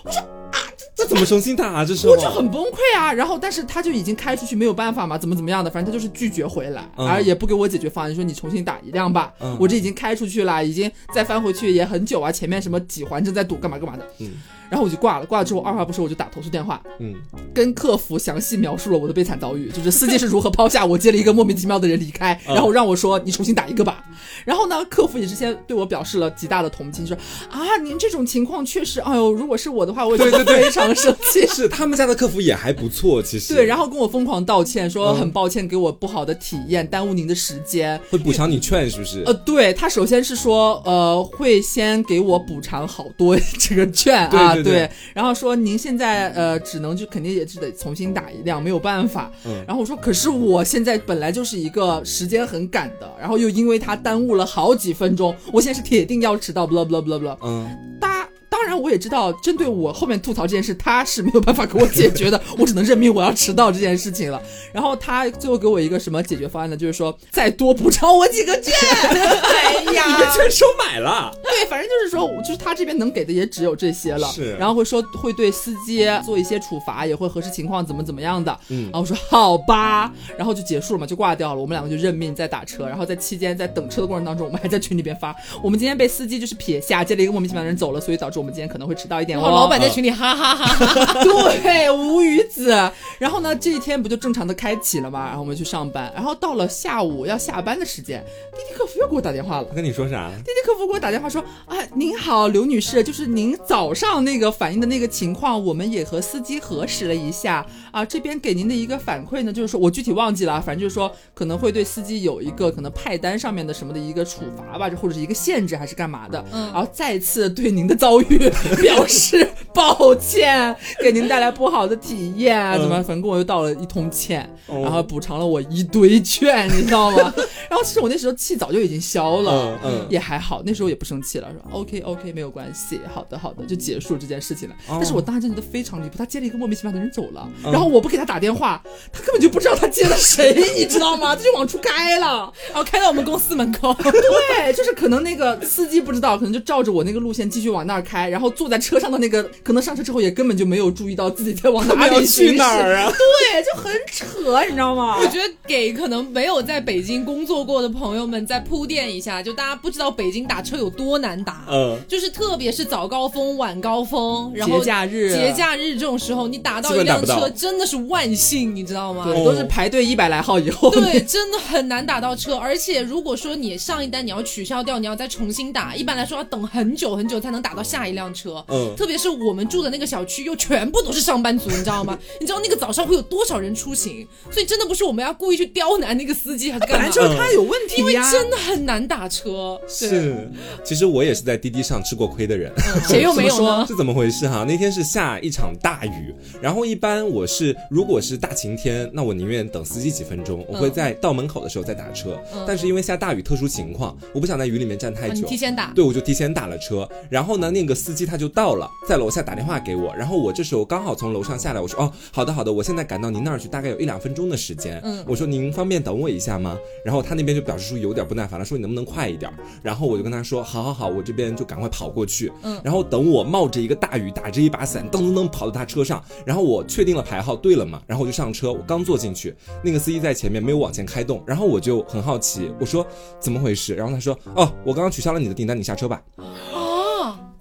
我说啊这怎么重新打啊？这是我就很崩溃啊。然后，但是他就已经开出去，没有办法嘛，怎么怎么样的，反正他就是拒绝回来，嗯而也不给我解决方案，就说你重新打一辆吧。嗯我这已经开出去了，已经再翻回去也很久啊，前面什么几环正在堵，干嘛干嘛的。嗯然后我就挂了，挂了之后二话不说我就打投诉电话，嗯跟客服详细描述了我的悲惨遭遇，就是司机是如何抛下我接了一个莫名其妙的人离开，嗯然后让我说你重新打一个吧。然后呢，客服也是先对我表示了极大的同情，说啊您这种情况确实，哎呦，如果是我的话，我也非常生气。是他们家的客服也还不错，其实对，然后跟我疯狂道歉，说嗯很抱歉给我不好的体验，耽误您的时间。会补偿你券是不是？呃，对他首先是说，呃，会先给我补偿好多这个券啊，对对对然后说您现在呃只能就肯定也是得重新打一辆，没有办法。嗯然后我说，可是我现在本来就是一个时间很赶的，然后又因为他耽误了好几分钟，我现在是铁定要迟到，blah blah blah blah。嗯当当然，我也知道，针对我后面吐槽这件事，他是没有办法给我解决的，我只能认命我要迟到这件事情了。然后他最后给我一个什么解决方案呢？就是说再多补偿我几个券。哎呀你的呀，券收买了，对，反正就是说，就是他这边能给的也只有这些了。是然后会说会对司机做一些处罚，也会核实情况怎么怎么样的。嗯然后我说好吧，然后就结束了嘛，就挂掉了。我们两个就认命在打车，然后在期间在等车的过程当中，我们还在群里边发，我们今天被司机就是撇下，接了一个莫名其妙的人走了，所以导致我们今天可能会迟到一点哦。然后老板在群里哈哈哈哈，对，无语子。然后呢，这一天不就正常的开启了嘛？然后我们去上班，然后到了下午要下班的时间，滴滴客服又给我打电话了他。跟你说啥？滴滴客服给我打电话说啊，您好，刘女士，就是您早上那个反映的那个情况，我们也和司机核实了一下啊，这边给您的一个反馈呢，就是说我具体忘记了，反正就是说可能会对司机有一个可能派单上面的什么的一个处罚吧，或者是一个限制还是干嘛的，嗯然后再次对您的 遭遇表示抱歉，给您带来不好的体验啊，怎么，反正跟我又道了一通歉，哦然后补偿了我一堆券，你知道吗？然后其实我那时候气早就已经消了，也还好，那时候也不生气了，说 OK OK 没有关系，好的好的，就结束这件事情了。哦但是我当时真的觉得非常离谱，他接了一个莫名其妙的人走了，嗯然后我不给他打电话，他根本就不知道他接了谁，你知道吗？他就往出开了。然后开到我们公司门口，对，就是可能那个司机不知道，可能就照着我那个路线继续往那儿开，然后坐在车上的那个，可能上车之后也根本就没有注意到自己在往哪里要去哪儿啊？对，就很扯，你知道吗？我觉得给可能没有在北京工作过的朋友们再铺垫一下，就大家不知道北京打车有多难打。嗯，就是特别是早高峰、晚高峰，然后节假日节假日这种时候，你打到一辆车真的是万幸，你知道吗？都是排队一百来号以后，对，真的很难打到车，而且如果说你上一单你要取消掉，你要再重新打，一般来说要等很久很久才能打到下一辆车。嗯特别是我们住的那个小区又全部都是上班族，你知道吗？你知道那个早上会有多少人出行？所以真的不是我们要故意去刁难那个司机还是干嘛本来？就是他有问题因为。真的很难打车，是，其实我也是在滴滴上吃过亏的人。谁又 没有呢？是怎么回事哈？那天是下一场大雨，然后一般我是如果是大晴天，那我宁愿等司机几分钟，我会在到门口的时候再打车。嗯但是因为下大雨特殊情况，我不想在雨里面站太久啊提。前打，对，我就提前打了车，然后呢，那个司司机他就到了，在楼下打电话给我，然后我这时候刚好从楼上下来，我说哦，好的好的，我现在赶到您那儿去，大概有一两分钟的时间。嗯我说您方便等我一下吗？然后他那边就表示出有点不耐烦了，说你能不能快一点？然后我就跟他说，好好好，我这边就赶快跑过去。嗯然后等我冒着一个大雨，打着一把伞，噔噔噔跑到他车上，然后我确定了牌号对了嘛，然后我就上车，我刚坐进去，那个司机在前面没有往前开动，然后我就很好奇，我说怎么回事？然后他说，哦，我刚刚取消了你的订单，你下车吧。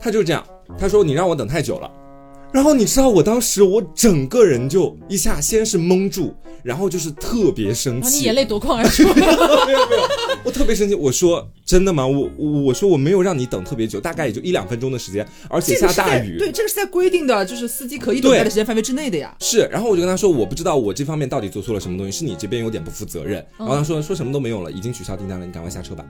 哦，他就是这样，他说你让我等太久了。然后你知道我当时我整个人就一下先是蒙住，然后就是特别生气，你眼泪夺眶而出。没有没有，我特别生气。我说真的吗？我我我说我没有让你等特别久，大概也就一两分钟的时间，而且下大雨。对，这个是在规定的，就是司机可以等待的时间范围之内的呀。是，然后我就跟他说，我不知道我这方面到底做错了什么东西，是你这边有点不负责任。然后他说说什么都没有了，已经取消订单了，你赶快下车吧。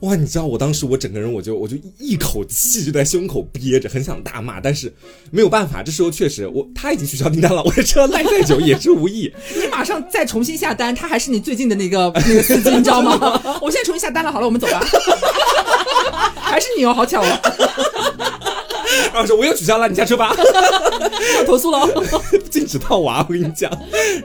哇，你知道我当时我整个人我就我就一口气就在胸口憋着，很想大骂，但是没有办法，这时候确实我他已经取消订单了，我的车赖再久也是无益。你马上再重新下单，他还是你最近的那个那个司机，你知道吗？我现在重新下单了，好了，我们走吧。还是你哦，好巧哦，然后说我又取消了，你下车吧。要投诉了哦。禁止套娃，我跟你讲。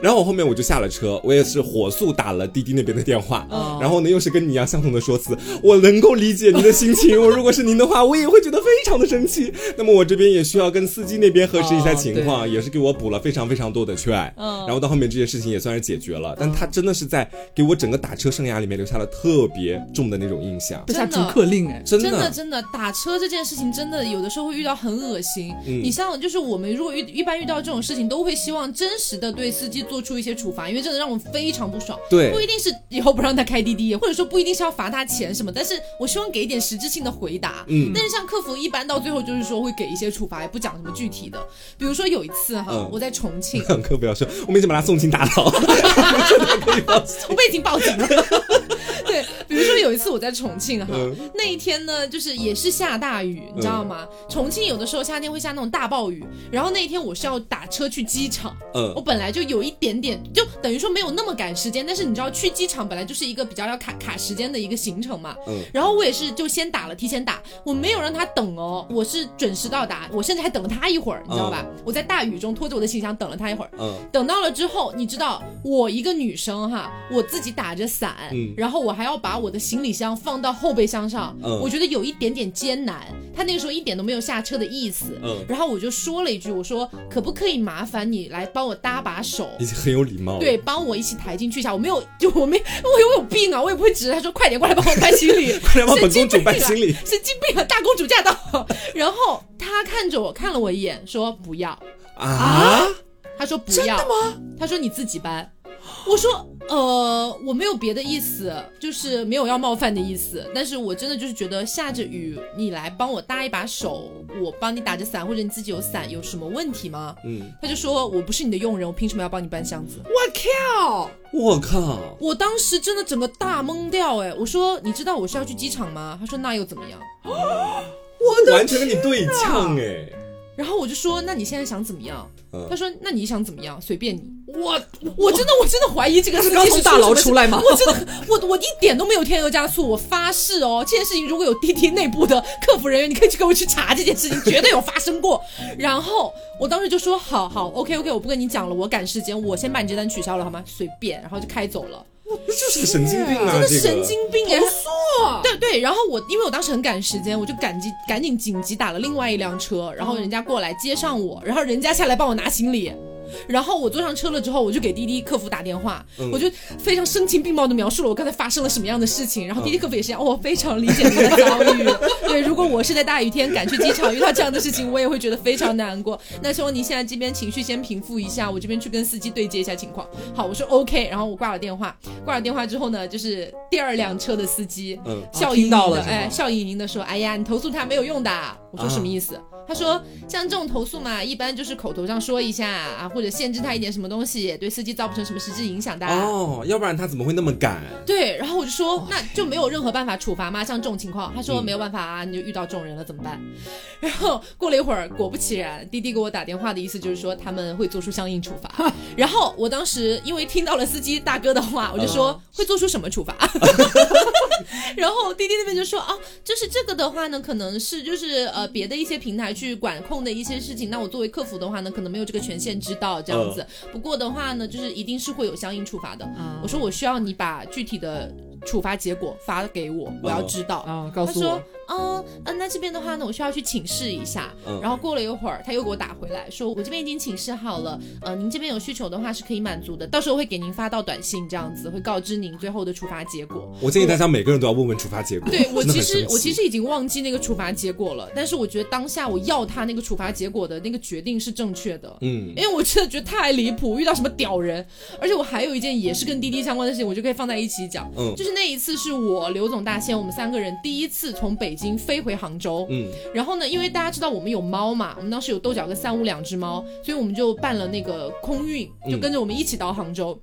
然后我后面我就下了车，我也是火速打了滴滴那边的电话，哦然后呢又是跟你一样相同的说辞，我能够理解您的心情，我如果是您的话，我也会觉得非常的生气。那么我这边也需要跟司机那边核实一下情况，也是给我补了非常非常多的券。嗯然后到后面这件事情也算是解决了，但他真的是在给我整个打车生涯里面留下了特别重的那种印象，这下逐客令哎，真的。真的真的打车这件事情，真的有的时候会遇到很恶心。嗯你像就是我们如果遇一般遇到这种事情，都会希望真实的对司机做出一些处罚，因为真的让我们非常不爽。对不一定是以后不让他开滴滴，或者说不一定是要罚他钱什么，但是我希望给一点实质性的回答。嗯但是像客服一般到最后就是说会给一些处罚，也不讲什么具体的。比如说有一次哈，嗯我在重庆，两科不要说，我们已经把他送进大牢。我们已经报警了。对，比如说有一次我在重庆哈，嗯。那一天呢，就是也是下大雨，你知道吗？重庆有的时候夏天会下那种大暴雨，然后那一天我是要打车去机场，嗯。我嗯本来就有一点点，就等于说没有那么赶时间，但是你知道去机场本来就是一个比较要卡卡时间的一个行程嘛，嗯。然后我也是就先打了，提前打，我没有让他等哦，我是准时到达，我甚至还等了他一会儿，你知道吧？我在大雨中拖着我的行李箱等了他一会儿，嗯。等到了之后，你知道我一个女生哈，我自己打着伞，嗯。然后我还要把我的行李箱放到后备箱上，嗯我觉得有一点点艰难。他那个时候一点都没有下车的意思，嗯然后我就说了一句，我说可不可以麻烦你来帮我搭把手？已经很有礼貌。对，帮我一起抬进去一下。我没有，就 我没，我有有病啊！我也不会指着他说快点过来帮我搬行李，快点帮本公主搬行李。神经病啊！大公主驾到。然后他看着我看了我一眼，说不要。啊？他说不要，他说你自己搬。我说呃，我没有别的意思，就是没有要冒犯的意思，但是我真的就是觉得下着雨，你来帮我搭一把手，我帮你打着伞，或者你自己有伞，有什么问题吗？嗯，他就说我不是你的佣人，我凭什么要帮你搬箱子？我靠！我靠！我当时真的整个大懵掉，哎，我说你知道我是要去机场吗？他说那又怎么样？我完全跟你对呛哎。然后我就说那你现在想怎么样？嗯他说那你想怎么样？随便你。我我真的我真的怀疑这个司机是刚从大牢出来吗？我真的，我我一点都没有添油加醋，我发誓哦，这件事情如果有滴滴内部的客服人员，你可以去给我去查这件事情，绝对有发生过。然后我当时就说，好好，OK OK，我不跟你讲了，我赶时间，我先把你这单取消了好吗？随便，然后就开走了，这 就是个神经病啊！这个真的神经病哎！错，对对，然后我因为我当时很赶时间，我就赶紧赶紧紧急打了另外一辆车，然后人家过来接上我，然后人家下来帮我拿行李。然后我坐上车了之后，我就给滴滴客服打电话，嗯我就非常声情并茂的描述了我刚才发生了什么样的事情。然后滴滴客服也是这样，哦我非常理解你的遭遇。对，如果我是在大雨天赶去机场遇到这样的事情，我也会觉得非常难过。那希望您现在这边情绪先平复一下，我这边去跟司机对接一下情况。好，我说 OK，然后我挂了电话。挂了电话之后呢，就是第二辆车的司机，嗯笑盈盈的，哎，笑盈盈的说：“哎呀，你投诉他没有用的。”我说啊什么意思？他说像这种投诉嘛，一般就是口头上说一下啊，或者限制他一点什么东西，对司机造不成什么实质影响的。哦，要不然他怎么会那么赶？对，然后我就说那就没有任何办法处罚吗？像这种情况，他说嗯没有办法啊，你就遇到这种人了怎么办？然后过了一会儿，果不其然，滴滴给我打电话的意思就是说他们会做出相应处罚。然后我当时因为听到了司机大哥的话，我就说、会做出什么处罚？然后滴滴那边就说啊，就是这个的话呢，可能是就是呃别的一些平台去管控的一些事情，那我作为客服的话呢，可能没有这个权限知道这样子。不过的话呢，就是一定是会有相应处罚的。嗯我说我需要你把具体的处罚结果发给我，我要知道。啊，告他说诉我，：“嗯嗯，那这边的话呢，我需要去请示一下。嗯然后过了一会儿，他又给我打回来说，我这边已经请示好了，呃，您这边有需求的话是可以满足的，到时候会给您发到短信，这样子会告知您最后的处罚结果。我建议大家每个人都要问问处罚结果。对我其实 我其实已经忘记那个处罚结果了，但是我觉得当下我要他那个处罚结果的那个决定是正确的。嗯因为我真的觉得太离谱，遇到什么屌人，而且我还有一件也是跟滴滴相关的事情，我就可以放在一起讲。嗯就是那一次是我刘总大仙我们三个人第一次从北京飞回杭州，嗯。然后呢，因为大家知道我们有猫嘛，我们当时有豆角跟三五两只猫，所以我们就办了那个空运，就跟着我们一起到杭州。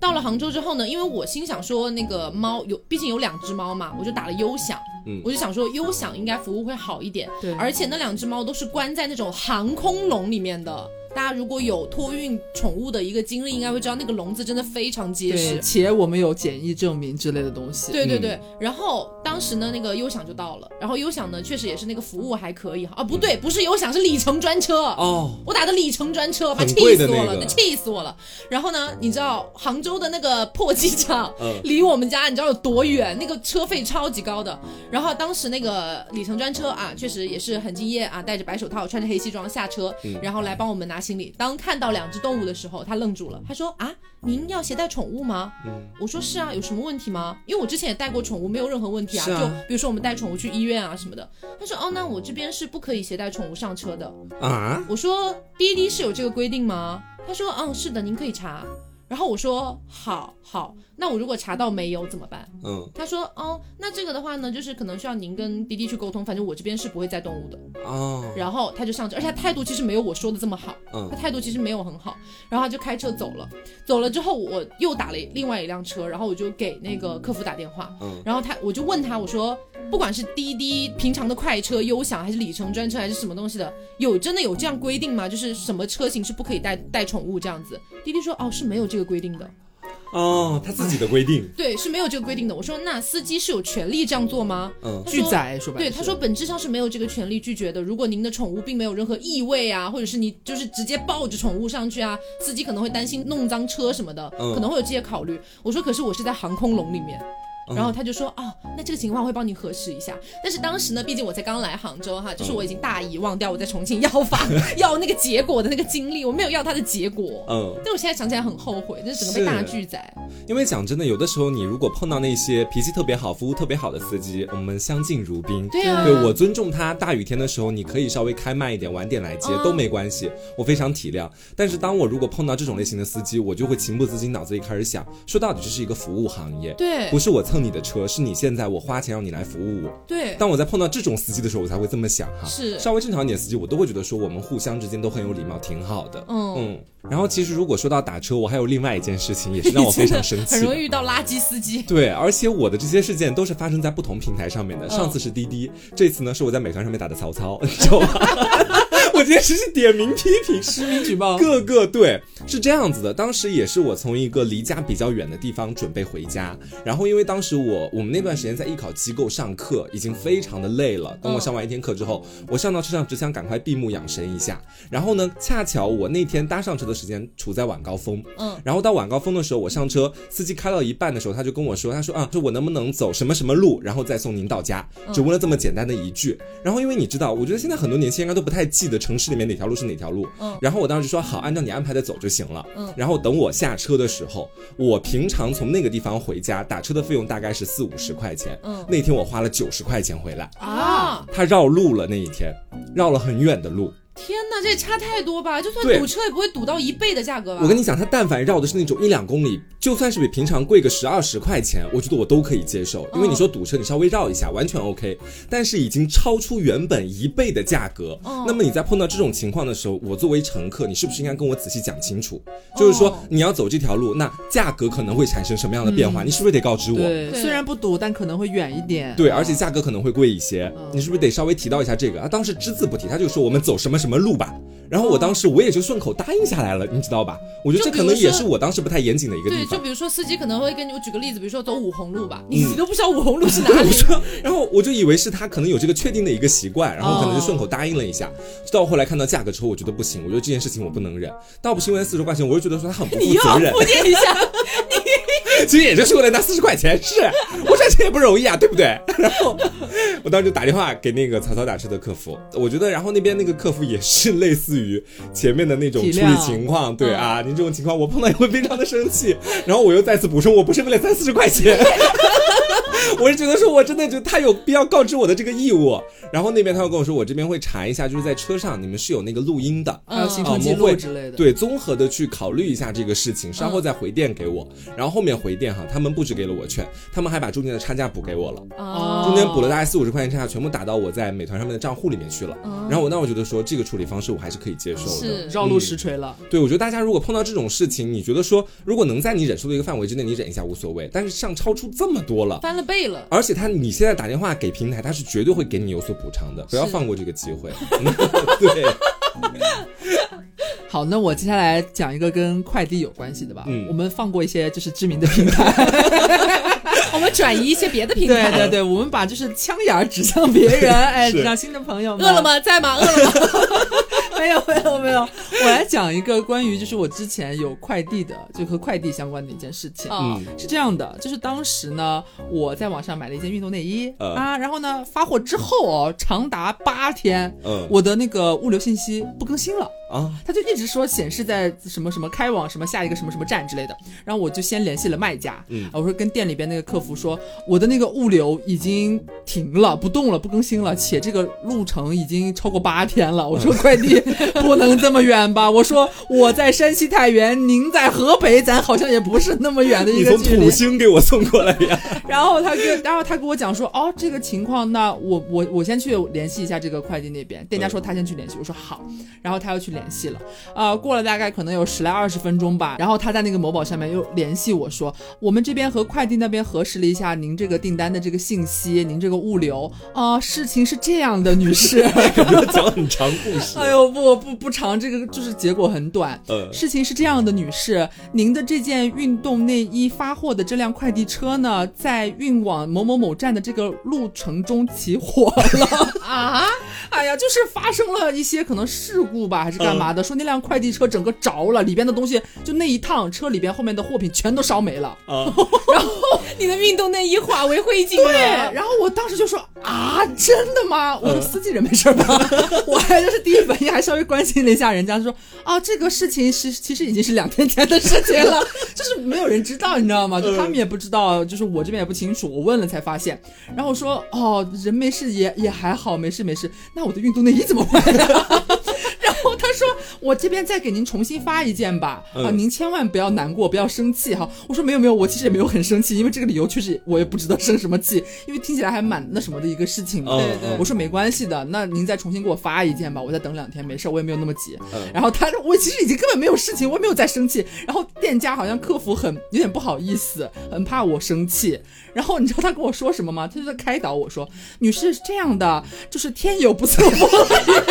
到了杭州之后呢，因为我心想说那个猫有，毕竟有两只猫嘛，我就打了优享，嗯。我就想说优享应该服务会好一点，对。而且那两只猫都是关在那种航空笼里面的。大家如果有托运宠物的一个经历，应该会知道那个笼子真的非常结实，。且我们有检疫证明之类的东西。嗯对对对，然后当时呢，那个优享就到了，然后优享呢确实也是那个服务还可以哈，啊不对，不是优享，是里程专车。哦，我打的里程专车，妈很气死我了，那气死我了。然后呢，你知道杭州的那个破机场 嗯离我们家你知道有多远？那个车费超级高的。然后当时那个里程专车啊，确实也是很敬业啊，戴着白手套，穿着黑西装下车，嗯然后来帮我们拿行李。当看到两只动物的时候，他愣住了，他说啊，您要携带宠物吗？嗯我说是啊，有什么问题吗？因为我之前也带过宠物，没有任何问题啊。啊就比如说我们带宠物去医院啊什么的。他说哦，那我这边是不可以携带宠物上车的。啊，我说滴滴是有这个规定吗？他说嗯是的，您可以查。然后我说好好，那我如果查到没有怎么办？嗯他说哦，那这个的话呢，就是可能需要您跟滴滴去沟通，反正我这边是不会载动物的。哦，然后他就上车，而且他态度其实没有我说的这么好，嗯他态度其实没有很好。然后他就开车走了，走了之后我又打了另外一辆车，然后我就给那个客服打电话，嗯然后他我就问他，我说不管是滴滴平常的快车、优享，还是里程专车，还是什么东西的，有真的有这样规定吗？就是什么车型是不可以带带宠物这样子？滴滴说哦是没有这个规定的，哦，他自己的规定，对，是没有这个规定的。我说那司机是有权利这样做吗？嗯拒载说白，对，他说本质上是没有这个权利拒绝的。如果您的宠物并没有任何异味啊，或者是你就是直接抱着宠物上去啊，司机可能会担心弄脏车什么的，嗯可能会有这些考虑。我说可是我是在航空笼里面。嗯然后他就说哦，那这个情况会帮你核实一下。但是当时呢，毕竟我才刚来杭州哈，就是我已经大意忘掉我在重庆要房要那个结果的那个经历，我没有要他的结果。嗯，但我现在想起来很后悔，就是整个被大拒载。因为讲真的，有的时候你如果碰到那些脾气特别好、服务特别好的司机，我们相敬如宾。对啊，对我尊重他，大雨天的时候你可以稍微开慢一点，晚点来接嗯都没关系，我非常体谅。但是当我如果碰到这种类型的司机，我就会情不自禁，脑子里开始想，说到底这是一个服务行业，对不是我蹭你的车，是你现在我花钱让你来服务我。对，当我在碰到这种司机的时候，我才会这么想哈。是稍微正常一点的司机，我都会觉得说我们互相之间都很有礼貌，挺好的。嗯嗯。然后其实如果说到打车，我还有另外一件事情，也是让我非常生气很的。容易遇到垃圾司机。对，而且我的这些事件都是发生在不同平台上面的。上次是滴滴，这次呢是我在美团上面打的曹操，你知道吗？我今天只是点名批评，实名举报。各个对是这样子的，当时也是我从一个离家比较远的地方准备回家，然后因为当时我我们那段时间在艺考机构上课，已经非常的累了。等我上完一天课之后，我上到车上只想赶快闭目养神一下。然后呢，恰巧我那天搭上车的时间处在晚高峰，嗯，然后到晚高峰的时候，我上车，司机开到一半的时候，他就跟我说，他说啊，说我能不能走什么什么路，然后再送您到家，只问了这么简单的一句。然后因为你知道，我觉得现在很多年轻人应该都不太记得城市里面哪条路是哪条路，嗯。然后我当时就说好，按照你安排的走就行了，嗯。然后等我下车的时候，我平常从那个地方回家打车的费用大概是四五十块钱，嗯。那天我花了九十块钱回来，啊，他绕路了那一天，绕了很远的路。天哪，这也差太多吧？就算堵车也不会堵到一倍的价格吧？我跟你讲，它但凡绕的是那种一两公里，就算是比平常贵个十二十块钱，我觉得我都可以接受。因为你说堵车，你稍微绕一下完全 OK，但是已经超出原本一倍的价格。哦那么你在碰到这种情况的时候，我作为乘客，你是不是应该跟我仔细讲清楚？就是说哦你要走这条路，那价格可能会产生什么样的变化？你是不是得告知我？对，虽然不堵，但可能会远一点。对，而且价格可能会贵一些，嗯你是不是得稍微提到一下这个？啊，当时只字不提，他就说我们走什么什么路吧。然后我当时我也就顺口答应下来了，你知道吧？我觉得这可能也是我当时不太严谨的一个地对，就。比如说司机可能会跟你，我举个例子，比如说走五红路嗯吧，你都不知道五红路是哪对，里然后我就以为是他可能有这个确定的一个习惯，然后可能就顺口答应了一下。直到后来看到价格之后，我觉得不行，我觉得这件事情我不能忍。倒不是因为四十块钱，我就觉得说他很不负你又要责任。铺垫一下，其实也就是为了那四十块钱，是我赚钱也不容易啊，对不对？然 后我当时就打电话给那个曹操打车的客服，我觉得，然后那边那个客服也是类似于前面的那种处理情况，对啊，你这种情况我碰到也会非常的生气。然后我又再次补充，我不是为了三四十块钱。我是觉得说，我真的觉得他有必要告知我的这个义务。然后那边他又跟我说，我这边会查一下，就是在车上你们是有那个录音的，还有行啊车记录之类的。对，综合的去考虑一下这个事情，稍后再回电给我。然后后面回电哈，他们不止给了我券，他们还把中间的差价补给我了，哦中间补了大概四五十块钱差价，全部打到我在美团上面的账户里面去了。哦然后我那我觉得说这个处理方式我还是可以接受的。是绕路实锤了。对，我觉得大家如果碰到这种事情，你觉得说如果能在你忍受的一个范围之内，你忍一下无所谓。但是像超出这么多了。翻了而且他，你现在打电话给平台，他是绝对会给你有所补偿的，不要放过这个机会。对，好，那我接下来讲一个跟快递有关系的吧。嗯我们放过一些就是知名的平台，我们转移一些别的平台。对对对，我们把就是枪眼儿指向别人，哎，是指向新的朋友们。饿了？吗？在吗？饿了吗？没有没有没有，我来讲一个关于就是我之前有快递的，就和快递相关的一件事情。哦。嗯是这样的，就是当时呢，我在网上买了一件运动内衣、呃啊，然后呢发货之后哦，长达八天，嗯。我的那个物流信息不更新了。啊，他就一直说显示在什么什么开往什么下一个什么什么站之类的，然后我就先联系了卖家，嗯。啊我说跟店里边那个客服说，我的那个物流已经停了，不动了，不更新了，且这个路程已经超过八天了，我说快递不能这么远吧？我说我在山西太原，您在河北，咱好像也不是那么远的一你从个距离土。星给我送过来呀？然后他跟，然后他跟我讲说，哦，这个情况，那我我我先去联系一下这个快递那边。店家说他先去联系，我说好，然后他又去联系了，啊、过了大概可能有十来二十分钟吧，然后他在那个某宝上面又联系我说，我们这边和快递那边核实了一下您这个订单的这个信息，您这个物流啊、事情是这样的，女士。讲很长故事。哎呦不不不长，这个就是结果很短。呃事情是这样的，女士，您的这件运动内衣发货的这辆快递车呢，在运往某某某站的这个路程中起火了。啊，哎呀，就是发生了一些可能事故吧，还是干嘛的？说那辆快递车整个着了，里边的东西就那一趟车里边后面的货品全都烧没了。啊，你的运动内衣化为灰烬对，然后我当时就说啊，真的吗？我说司机人没事吧？我还就是第一反应还稍微关心了一下人家，说啊，这个事情是其实已经是两天前的事情了，就是没有人知道，你知道吗？就他们也不知道，就是我这边也不清楚，我问了才发现。然后我说哦，人没事也也还好，没事没事。那我的运动内衣怎么办？说：“我这边再给您重新发一件吧，啊，嗯您千万不要难过，不要生气哈。”我说：“没有没有，我其实也没有很生气，因为这个理由确实我也不知道生什么气，因为听起来还蛮那什么的一个事情嘛。嗯对对我说没关系的，那您再重新给我发一件吧，我再等两天，没事，我也没有那么急。嗯然后他，我其实已经根本没有事情，我也没有再生气。然后店家好像客服很有点不好意思，很怕我生气。然后你知道他跟我说什么吗？他就在开导我说：“女士是这样的，就是天有不测风云，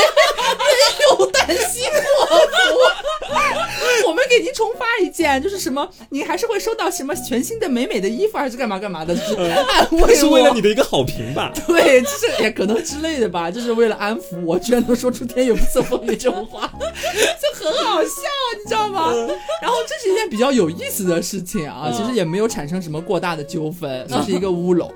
我们给您重发一件，就是什么，您还是会收到什么全新的美美的衣服，还是干嘛干嘛的，就是安慰我。是为了你的一个好评吧？对，就是也可能之类的吧，就是为了安抚我，居然能说出“天有不测风云”这种话，就很好笑，你知道吗？然后这是一件比较有意思的事情啊，其实也没有产生什么过大的纠纷，就是一个乌龙。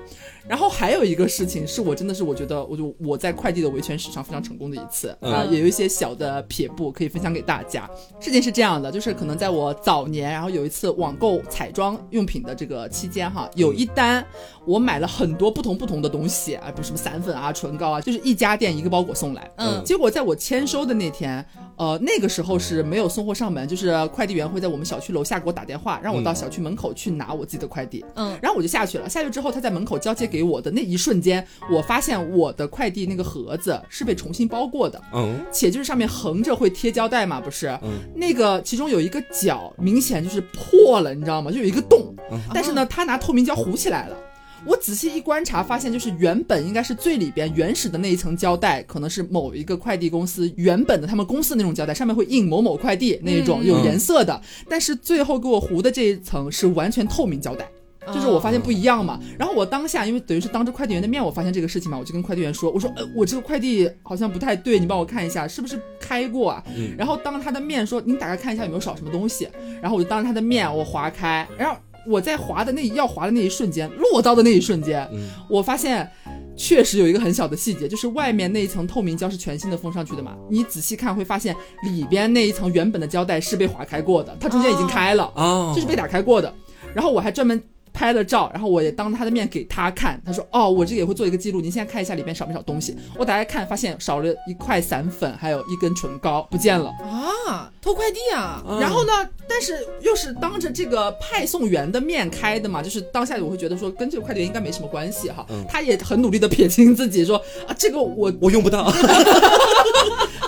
然后还有一个事情是我真的是我觉得我就我在快递的维权史上非常成功的一次啊，嗯也有一些小的撇步可以分享给大家。事情是这样的，就是可能在我早年，然后有一次网购彩妆用品的这个期间哈，有一单我买了很多不同不同的东西啊，比如什么散粉啊、唇膏啊，就是一家店一个包裹送来。嗯结果在我签收的那天，呃，那个时候是没有送货上门，就是快递员会在我们小区楼下给我打电话，让我到小区门口去拿我自己的快递。嗯然后我就下去了。下去之后，他在门口交接给我的那一瞬间，我发现我的快递那个盒子是被重新包过的，嗯且就是上面横着会贴胶带嘛，不是？嗯那个其中有一个角明显就是破了，你知道吗？就有一个洞，嗯但是呢，他拿透明胶糊起来了。我仔细一观察，发现就是原本应该是最里边原始的那一层胶带，可能是某一个快递公司原本的他们公司那种胶带，上面会印某某快递那一种嗯有颜色的，但是最后给我糊的这一层是完全透明胶带。就是我发现不一样嘛，然后我当下因为等于是当着快递员的面，我发现这个事情嘛，我就跟快递员说，我说呃，我这个快递好像不太对，你帮我看一下是不是开过啊？嗯然后当着他的面说，你打开看一下有没有少什么东西，然后我就当着他的面我划开，然后我在划的那要划的那一瞬间，落刀的那一瞬间，嗯我发现。确实有一个很小的细节，就是外面那一层透明胶是全新的封上去的嘛，你仔细看会发现里边那一层原本的胶带是被划开过的，它中间已经开了。哦这是被打开过的。然后我还专门拍了照，然后我也当着他的面给他看。他说：“哦，我这个也会做一个记录，您现在看一下里面少没少东西。”我打开看，发现少了一块散粉，还有一根唇膏不见了。啊，偷快递啊，嗯然后呢，但是又是当着这个派送员的面开的嘛，就是当下我会觉得说跟这个快递员应该没什么关系哈。嗯他也很努力的撇清自己说啊，这个我我用不到。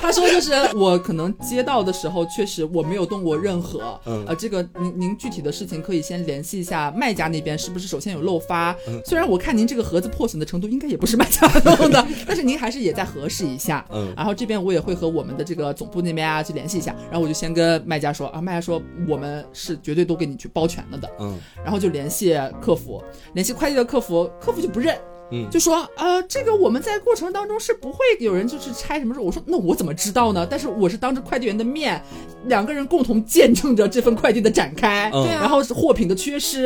他说就是我可能接到的时候，确实我没有动过任何，嗯呃，这个您您具体的事情可以先联系一下卖家那边，是不是首先有漏发？嗯虽然我看您这个盒子破损的程度应该也不是卖家弄的，但是您还是也在核实一下。嗯然后这边我也会和我们的这个总部那边啊去联系一下，然后我就先跟卖家说啊，卖家说我们是绝对都给你去包全了的，嗯然后就联系客服，联系快递的客服，客服就不认。嗯就说呃，这个我们在过程当中是不会有人就是拆什么事。我说那我怎么知道呢？但是我是当着快递员的面，两个人共同见证着这份快递的展开，嗯对啊然后是货品的缺失，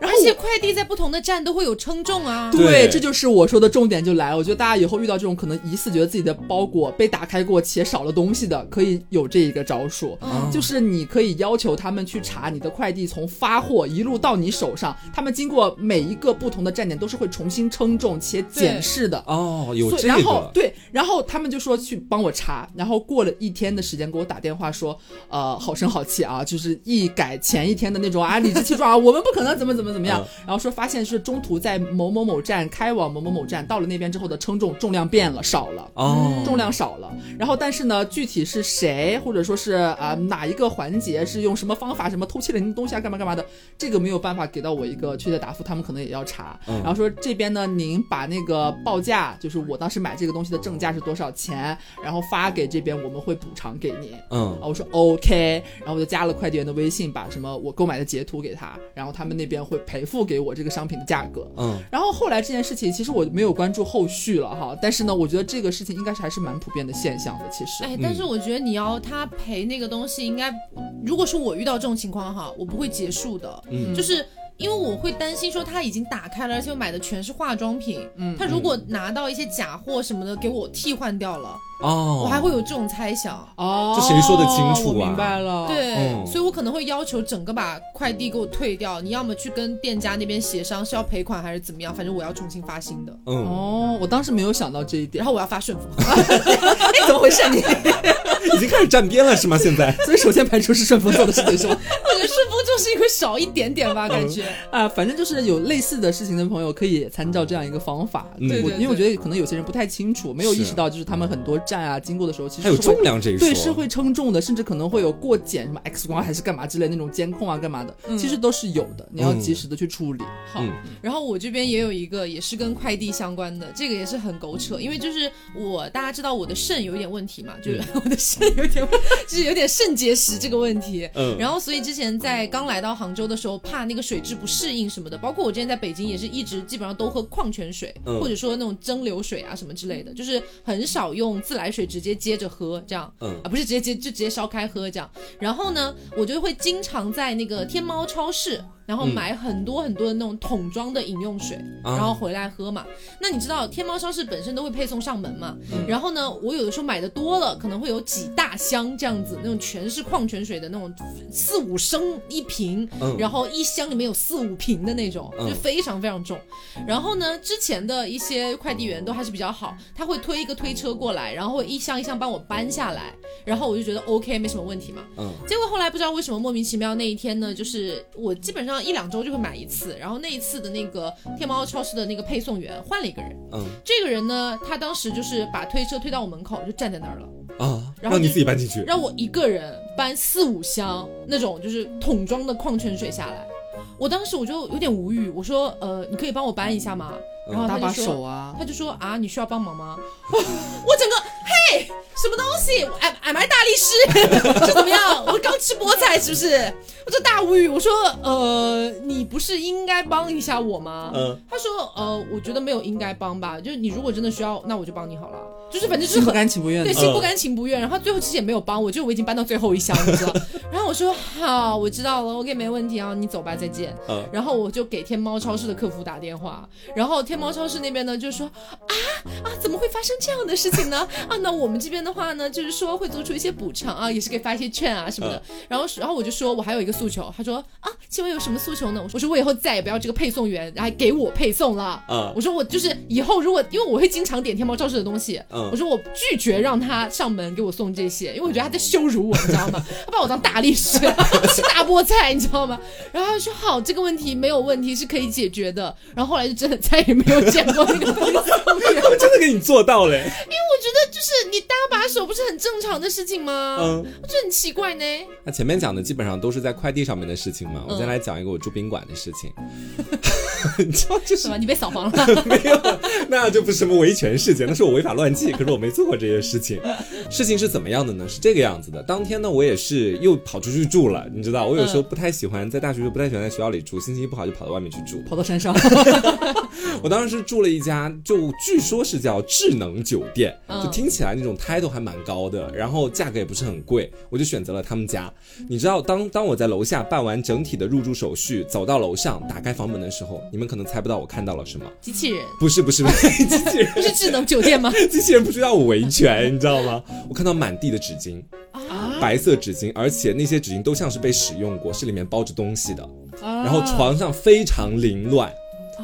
然后我而且快递在不同的站都会有称重啊。对，对这就是我说的重点就来了。我觉得大家以后遇到这种可能疑似觉得自己的包裹被打开过且少了东西的，可以有这一个招数，嗯就是你可以要求他们去查你的快递从发货一路到你手上，他们经过每一个不同的站点都是会重新称重且检视的。哦，有这个然后。对，然后他们就说去帮我查，然后过了一天的时间给我打电话说，呃，好声好气啊，就是一改前一天的那种啊理直气壮啊，我们不可能怎么怎么怎么样，嗯然后说发现是中途在某某某站开往某某某站，到了那边之后的称重重量变了少了。哦，重量少了，然后但是呢，具体是谁，或者说是啊、哪一个环节是用什么方法，什么偷窃了您的东西啊，干嘛干嘛的，这个没有办法给到我一个确切答复，他们可能也要查。嗯然后说这边呢，您把那个报价，就是我当时买这个东西的正价是多少钱，然后发给这边，我们会补偿给您。嗯啊，我说 OK，然后我就加了快递员的微信，把什么我购买的截图给他，然后他们那边会赔付给我这个商品的价格。嗯然后后来这件事情，其实我没有关注后续了哈，但是呢，我觉得这个事情应该是还是蛮普遍的现象的。其实，哎，但是我觉得你要他赔那个东西，应该如果是我遇到这种情况哈，我不会结束的，嗯就是。因为我会担心说他已经打开了，而且我买的全是化妆品，嗯他如果拿到一些假货什么的给我替换掉了，哦，我还会有这种猜想。哦，这谁说的清楚啊我明白了，，对，嗯所以我可能会要求整个把快递给我退掉，你要么去跟店家那边协商是要赔款还是怎么样，反正我要重新发新的，嗯，哦，我当时没有想到这一点然，后我要发顺丰。哎，怎么回事你？已经开始站边了是吗？现在 所以首先排除是顺丰做的事情是吗？我觉得顺丰就是一个少一点点吧，感觉。啊，反正就是有类似的事情的朋友可以参照这样一个方法。对对因为我觉得可能有些人不太清楚，没有意识到，就是他们很多站啊经过的时候，其实还有重量这一说，对，是会称重的，甚至可能会有过检，什么 X 光还是干嘛之类那种监控啊，干嘛的，嗯其实都是有的，你要嗯及时的去处理。好，嗯然后我这边也有一个也是跟快递相关的，这个也是很狗扯，因为就是我大家知道我的肾有一点问题嘛，就是 我的肾有点就是有点肾结石这个问题。嗯然后，所以之前在刚来到杭州的时候，怕那个水质不适应什么的，包括我之前在北京也是一直基本上都喝矿泉水，嗯或者说那种蒸馏水啊什么之类的，就是很少用自来水直接接着喝这样。嗯啊，不是直接接就直接烧开喝这样。然后呢，我就会经常在那个天猫超市然后买很多很多的那种桶装的饮用水，啊然后回来喝嘛。那你知道天猫超市本身都会配送上门嘛？然后呢，我有的时候买的多了，可能会有几大箱这样子，那种全是矿泉水的那种四五升一瓶，嗯然后一箱里面有四五瓶的那种，嗯就非常非常重。然后呢，之前的一些快递员都还是比较好，他会推一个推车过来，然后会一箱一箱帮我搬下来，然后我就觉得 OK 没什么问题嘛。嗯结果后来不知道为什么莫名其妙那一天呢，就是我基本上一两周就会买一次，然后那一次的那个天猫超市的那个配送员换了一个人，嗯这个人呢，他当时就是把推车推到我门口就站在那儿了，啊，然后你自己搬进去。让我一个人搬四五箱那种就是桶装的矿泉水下来。我当时我就有点无语，我说呃，你可以帮我搬一下吗？然后他就说，手啊，他就说啊，你需要帮忙吗？我整个嘿，什么东西？俺俺买大力士，这怎么样？我刚吃菠菜是不是？我就大无语，我说呃，你不是应该帮一下我吗？嗯他说呃，我觉得没有应该帮吧，就是你如果真的需要，那我就帮你好了。就是反正就是心不甘情不愿对，。心不甘情不愿。然后最后其实也没有帮我，就我已经搬到最后一箱，你知道。然后我说好，我知道了，OK，没问题啊，你走吧，再见。嗯然后我就给天猫超市的客服打电话，然后天猫超市那边呢就说啊啊，怎么会发生这样的事情呢？啊，那我们这边的话呢，就是说会做出一些补偿啊，也是可以发一些券啊什么的。然后然后我就说我还有一个诉求，他说啊，请问有什么诉求呢？我说我以后再也不要这个配送员来给我配送了。嗯我说我就是以后如果因为我会经常点天猫超市的东西，嗯我说我拒绝让他上门给我送这些，因为我觉得他在羞辱我，你知道吗？他把我当大力士，吃大菠菜，你知道吗？然后他说好，这个问题没有问题，是可以解决的。然后后来就真的再也没有见过那个他们真的给你做到了。因为。我觉得就是你搭把手不是很正常的事情吗？嗯，我觉得很奇怪呢。那前面讲的基本上都是在快递上面的事情嘛，我嗯再来讲一个我住宾馆的事情。你知道，就是什么？你被扫黄了。没有，那就不是什么维权事件，那是我违法乱纪。可是我没做过这些事情。事情是怎么样的呢？是这个样子的。当天呢，我也是又跑出去住了。你知道，我有时候不太喜欢在大学就不太喜欢在学校里住，心情一不好就跑到外面去住。跑到山上，我当时是住了一家，就据说是叫智能酒店，嗯就听起来那种 title 还蛮高的，然后价格也不是很贵，我就选择了他们家。你知道，当当我在楼下办完整体的入住手续，走到楼上打开房门的时候，你们可能猜不到我看到了什么。机器人不是不是不是 机器人，不是智能酒店吗？机器人不是要我维权，你知道吗？我看到满地的纸巾，啊，白色纸巾，而且那些纸巾都像是被使用过，是里面包着东西的。然然后床上非常凌乱，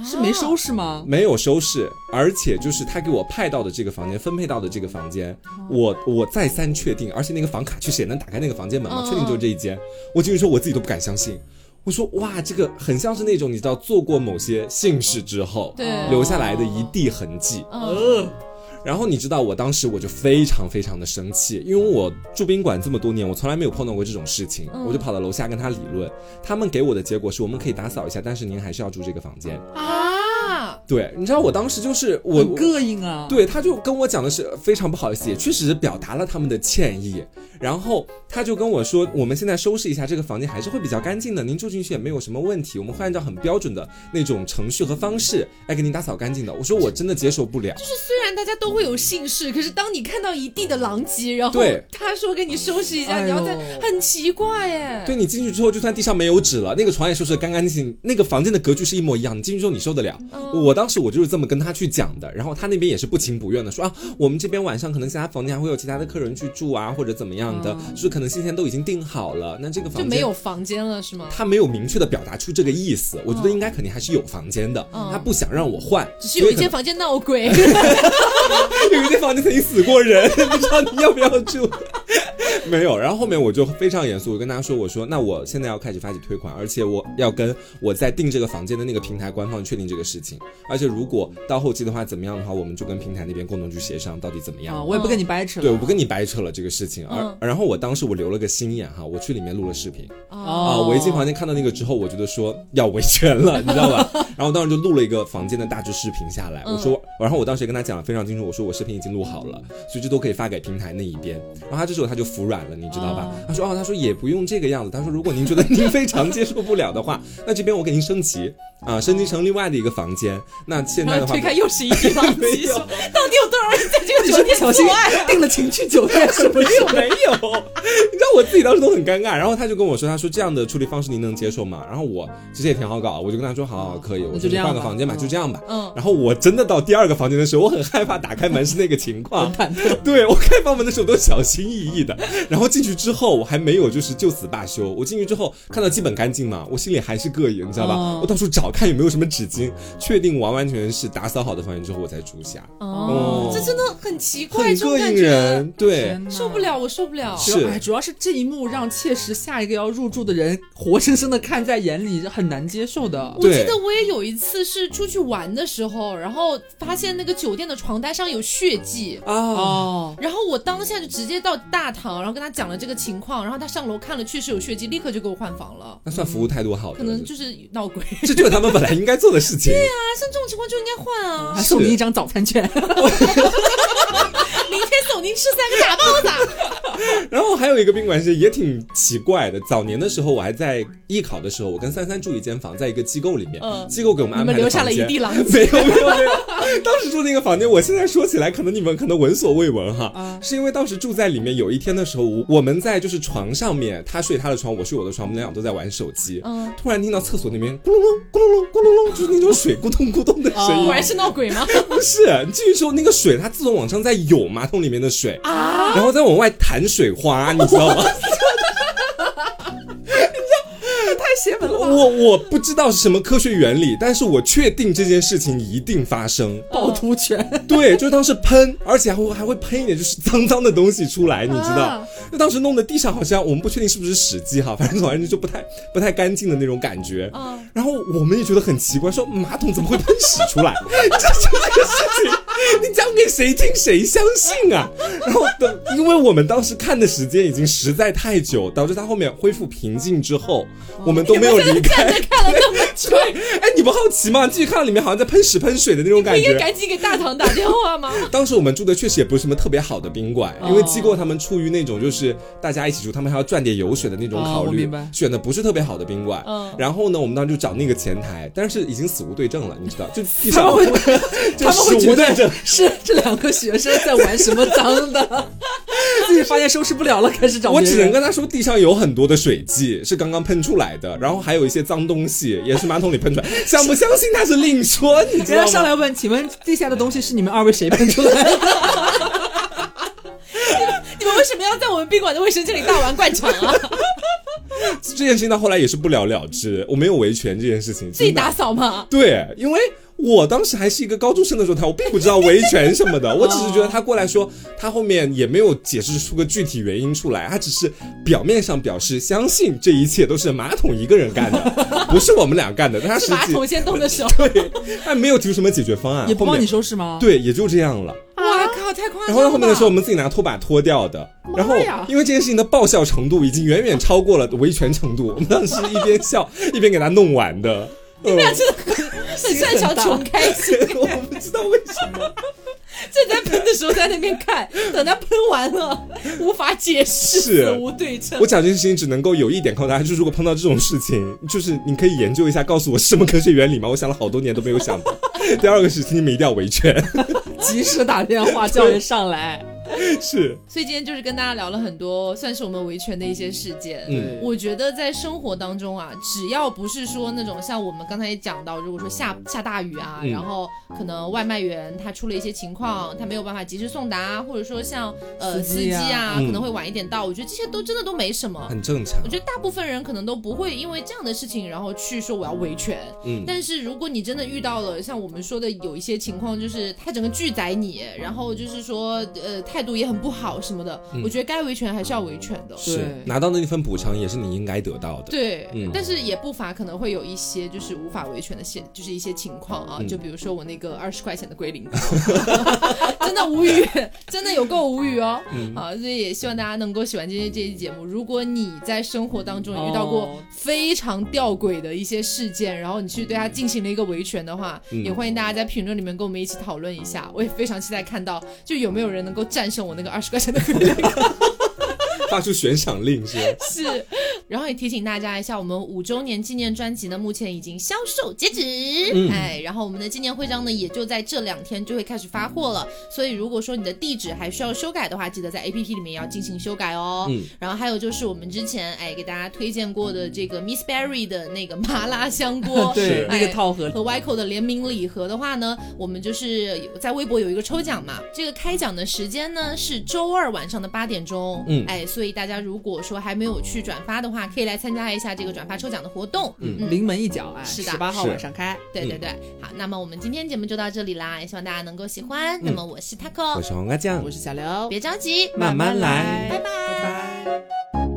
是没收拾吗？没有收拾，而且就是他给我派到的这个房间，分配到的这个房间，我我再三确定，而且那个房卡确实也能打开那个房间门嘛，嗯确定就是这一间。我进去说我自己都不敢相信，我说哇，这个很像是那种你知道做过某些姓氏之后对留下来的一地痕迹。嗯，呃，然后你知道，我当时我就非常非常的生气，因为我住宾馆这么多年，我从来没有碰到过这种事情，嗯我就跑到楼下跟他理论。他们给我的结果是我们可以打扫一下，但是您还是要住这个房间。啊，对，你知道我当时就是我很膈应啊。对，他就跟我讲的是非常不好意思，也确实表达了他们的歉意。然后他就跟我说，我们现在收拾一下这个房间，还是会比较干净的，您住进去也没有什么问题，我们会按照很标准的那种程序和方式来给您打扫干净的。我说我真的接受不了。就是虽然大家都会有姓氏，可是当你看到一地的狼藉，然后对他说给你收拾一下，哎你要在很奇怪哎。对你进去之后，就算地上没有纸了，那个床也收拾的干干净净，那个房间的格局是一模一样，你进去之后你受得了。我当时我就是这么跟他去讲的，然后他那边也是不情不愿的说啊，我们这边晚上可能其他房间还会有其他的客人去住啊，或者怎么样的，就是可能先前都已经订好了，那这个房间就没有房间了是吗？他没有明确的表达出这个意思，我觉得应该肯定还是有房间的，嗯他不想让我换，只是有一间房间闹鬼，有一间房间曾经死过人，不知道你要不要住。没有，然后后面我就非常严肃，我跟大家说，我说那我现在要开始发起退款，而且我要跟我在订这个房间的那个平台官方确定这个事情，而且如果到后期的话怎么样的话，我们就跟平台那边共同去协商到底怎么样。啊，我也不跟你掰扯了。对，我不跟你掰扯了这个事情，而、嗯然后我当时我留了个心眼哈，我去里面录了视频，啊，哦我一进房间看到那个之后，我觉得说要维权了，你知道吧？然后当时就录了一个房间的大致视频下来，嗯我说，然后我当时也跟他讲的非常清楚，我说我视频已经录好了，所以这都可以发给平台那一边。然后他这时候他就服软了，你知道吧？哦他说哦，他说也不用这个样子，他说如果您觉得 您非常接受不了的话，那这边我给您升级啊，升级成另外的一个房间。那现在的话推，开又是一地狼 没，有到底有多少人在这个酒店小心？订了情趣酒店是不是？没有没有，你知道我自己当时都很尴尬。然后他就跟我说，他说这样的处理方式您能接受吗？然后我其实也挺好搞，我就跟他说好好可以，我说你那就换个房间吧，嗯就这样吧。嗯然后我真的到第二个房间的时候，我很害怕打开门是那个情况。对我开房门的时候都小心翼翼的，然后进去之后我还没有就是就此罢休，我进去之后看到基本干净嘛，我心里还是膈应，你知道吧？哦。我到处找看有没有什么纸巾，确定完完全全是打扫好的房间之后我才住下，哦，这真的很奇怪，很膈应这种感觉。人，对。受不了，我受不了。是。主要哎，主要是这一幕让切实下一个要入住的人活生生的看在眼里，很难接受的。我记得我也有一次是出去玩的时候，然后发现那个酒店的床单上有血迹。啊，哦，然后我当下就直接到大堂，然后跟他讲了这个情况，然后他上楼看了，确实有血迹，立刻就给我换房了。那算服务态度好的，可能就是 闹鬼啊，这就是他们本来应该做的事情。对啊像这种情况就应该换啊还！送你一张早餐券。明天送您吃三个大包子。然后还有一个宾馆是也挺奇怪的，早年的时候我还在艺考的时候，我跟三三住一间房，在一个机构里面，嗯。机构给我们安排的你们留下了一地狼。藉 没有没有没有，当时住那个房间，我现在说起来，可能你们可能闻所未闻哈，啊。是因为当时住在里面，有一天的时候，我我们在就是床上面，他睡他的床，我睡我的床，我们俩都在玩手机，嗯，突然听到厕所那边咕隆隆咕隆隆咕隆隆，就是那种水咕咚咕咚的声音果，然是闹鬼吗？不是，你进去之后那个水它自动往上在涌马桶里面的水，啊，然后再往外弹水花，你知道吗？我我不知道是什么科学原理，但是我确定这件事情一定发生。趵突泉，对，就是当时喷，而且还会还会喷一点就是脏脏的东西出来，你知道啊？当时弄的地上好像我们不确定是不是屎迹哈，反正总而言之就不太不太干净的那种感觉。嗯然后我们也觉得很奇怪，说马桶怎么会喷屎出来？这就这个事情，你讲给谁听谁相信啊？然后等，因为我们当时看的时间已经实在太久，导致它后面恢复平静之后，我们都没有离开。看了那么久，对，哎，你不好奇吗？继续看到里面好像在喷屎喷水的那种感觉。不应该赶紧给大堂打电话吗？当时我们住的确实也不是什么特别好的宾馆，哦因为机构他们出于那种就是大家一起住，他们还要赚点油水的那种哦考虑，选的不是特别好的宾馆。嗯然后呢，我们当时就找那个前台，但是已经死无对证了，你知道，就 地他上就他们会 觉死无对证。是这两个学生在玩什么脏的，自己发现收拾不了了，开始找我只能跟他说，地上有很多的水迹是刚刚喷出来的，然后还有一些脏东西也是马桶里喷出来，相不相信他是另说，你知人道上来问，请问地下的东西是你们二位谁喷出来的？你们为什么要在我们宾馆的卫生间里大玩灌肠啊？这件事情到后来也是不了了之，我没有维权这件事情，自己打扫吗？对，因为我当时还是一个高中生的状态，我并不知道维权什么的，我只是觉得他过来说，他后面也没有解释出个具体原因出来，他只是表面上表示相信这一切都是马桶一个人干的，不是我们俩干的，但他是实际马桶先动的手。对，他没有提出什么解决方案，也不帮你收拾吗？对，也就这样了。哇靠，太夸张了！然后到后面的时候，我们自己拿拖把拖掉的。然后因为这件事情的爆笑程度已经远远超过了维权程度，我们当时一边笑一边给他弄完的。你们俩真的很很擅长穷开心。我不知道为什么。正在喷的时候在那边看，等他喷完了，无法解释，无对证我。讲这件事情只能够有一点告诉大家，就是如果碰到这种事情，就是你可以研究一下，告诉我是什么科学原理吗？我想了好多年都没有想到。第二个事情你们一定要维权，及时打电话叫人上来。是，所以今天就是跟大家聊了很多，算是我们维权的一些事件。嗯我觉得在生活当中啊，只要不是说那种像我们刚才也讲到，如果说下下大雨啊，嗯然后可能外卖员他出了一些情况，他没有办法及时送达，或者说像呃司机啊可能会晚一点到，我觉得这些都真的都没什么。很正常我。觉得大部分人可能都不会因为这样的事情，然后去说我要维权。嗯，但是如果你真的遇到了像我们说的有一些情况，就是他整个拒载你，然后就是说呃态度也很不好什么的，我觉得该维权还是要维权的。是拿到那一份补偿也是你应该得到的。对，嗯但是也不乏可能会有一些就是无法维权的现，就是一些情况啊，嗯就比如说我那个二十块钱的龟苓膏，真的无语，真的有够无语哦。嗯啊，所以也希望大家能够喜欢今天这期节目。如果你在生活当中遇到过哦非常吊诡的一些事件，然后你去对他进行了一个维权的话，嗯也欢迎大家在评论里面跟我们一起讨论一下。我也非常期待看到，就有没有人能够战像我那个二十块钱的龟苓膏。发出悬赏令是吧？是，然后也提醒大家一下，我们五周年纪念专辑呢，目前已经销售截止。嗯。哎，然后我们的纪念徽章呢，也就在这两天就会开始发货了。所以如果说你的地址还需要修改的话，记得在 APP 里面要进行修改哦。嗯。然后还有就是我们之前哎给大家推荐过的这个 Miss Berry 的那个麻辣香锅，对。是那个套盒。和 Yco 的联名礼盒的话呢，我们就是有在微博有一个抽奖嘛，这个开奖的时间呢是周二晚上的八点钟，嗯。哎，所以大家如果说还没有去转发的话，可以来参加一下这个转发抽奖的活动。嗯临门一脚，啊，是的。十八号晚上开。对对对，好，那么我们今天节目就到这里啦，也希望大家能够喜欢。那么我是 Taco，我是黄瓜酱。我，是小刘，别着急，慢慢来。拜拜。拜拜。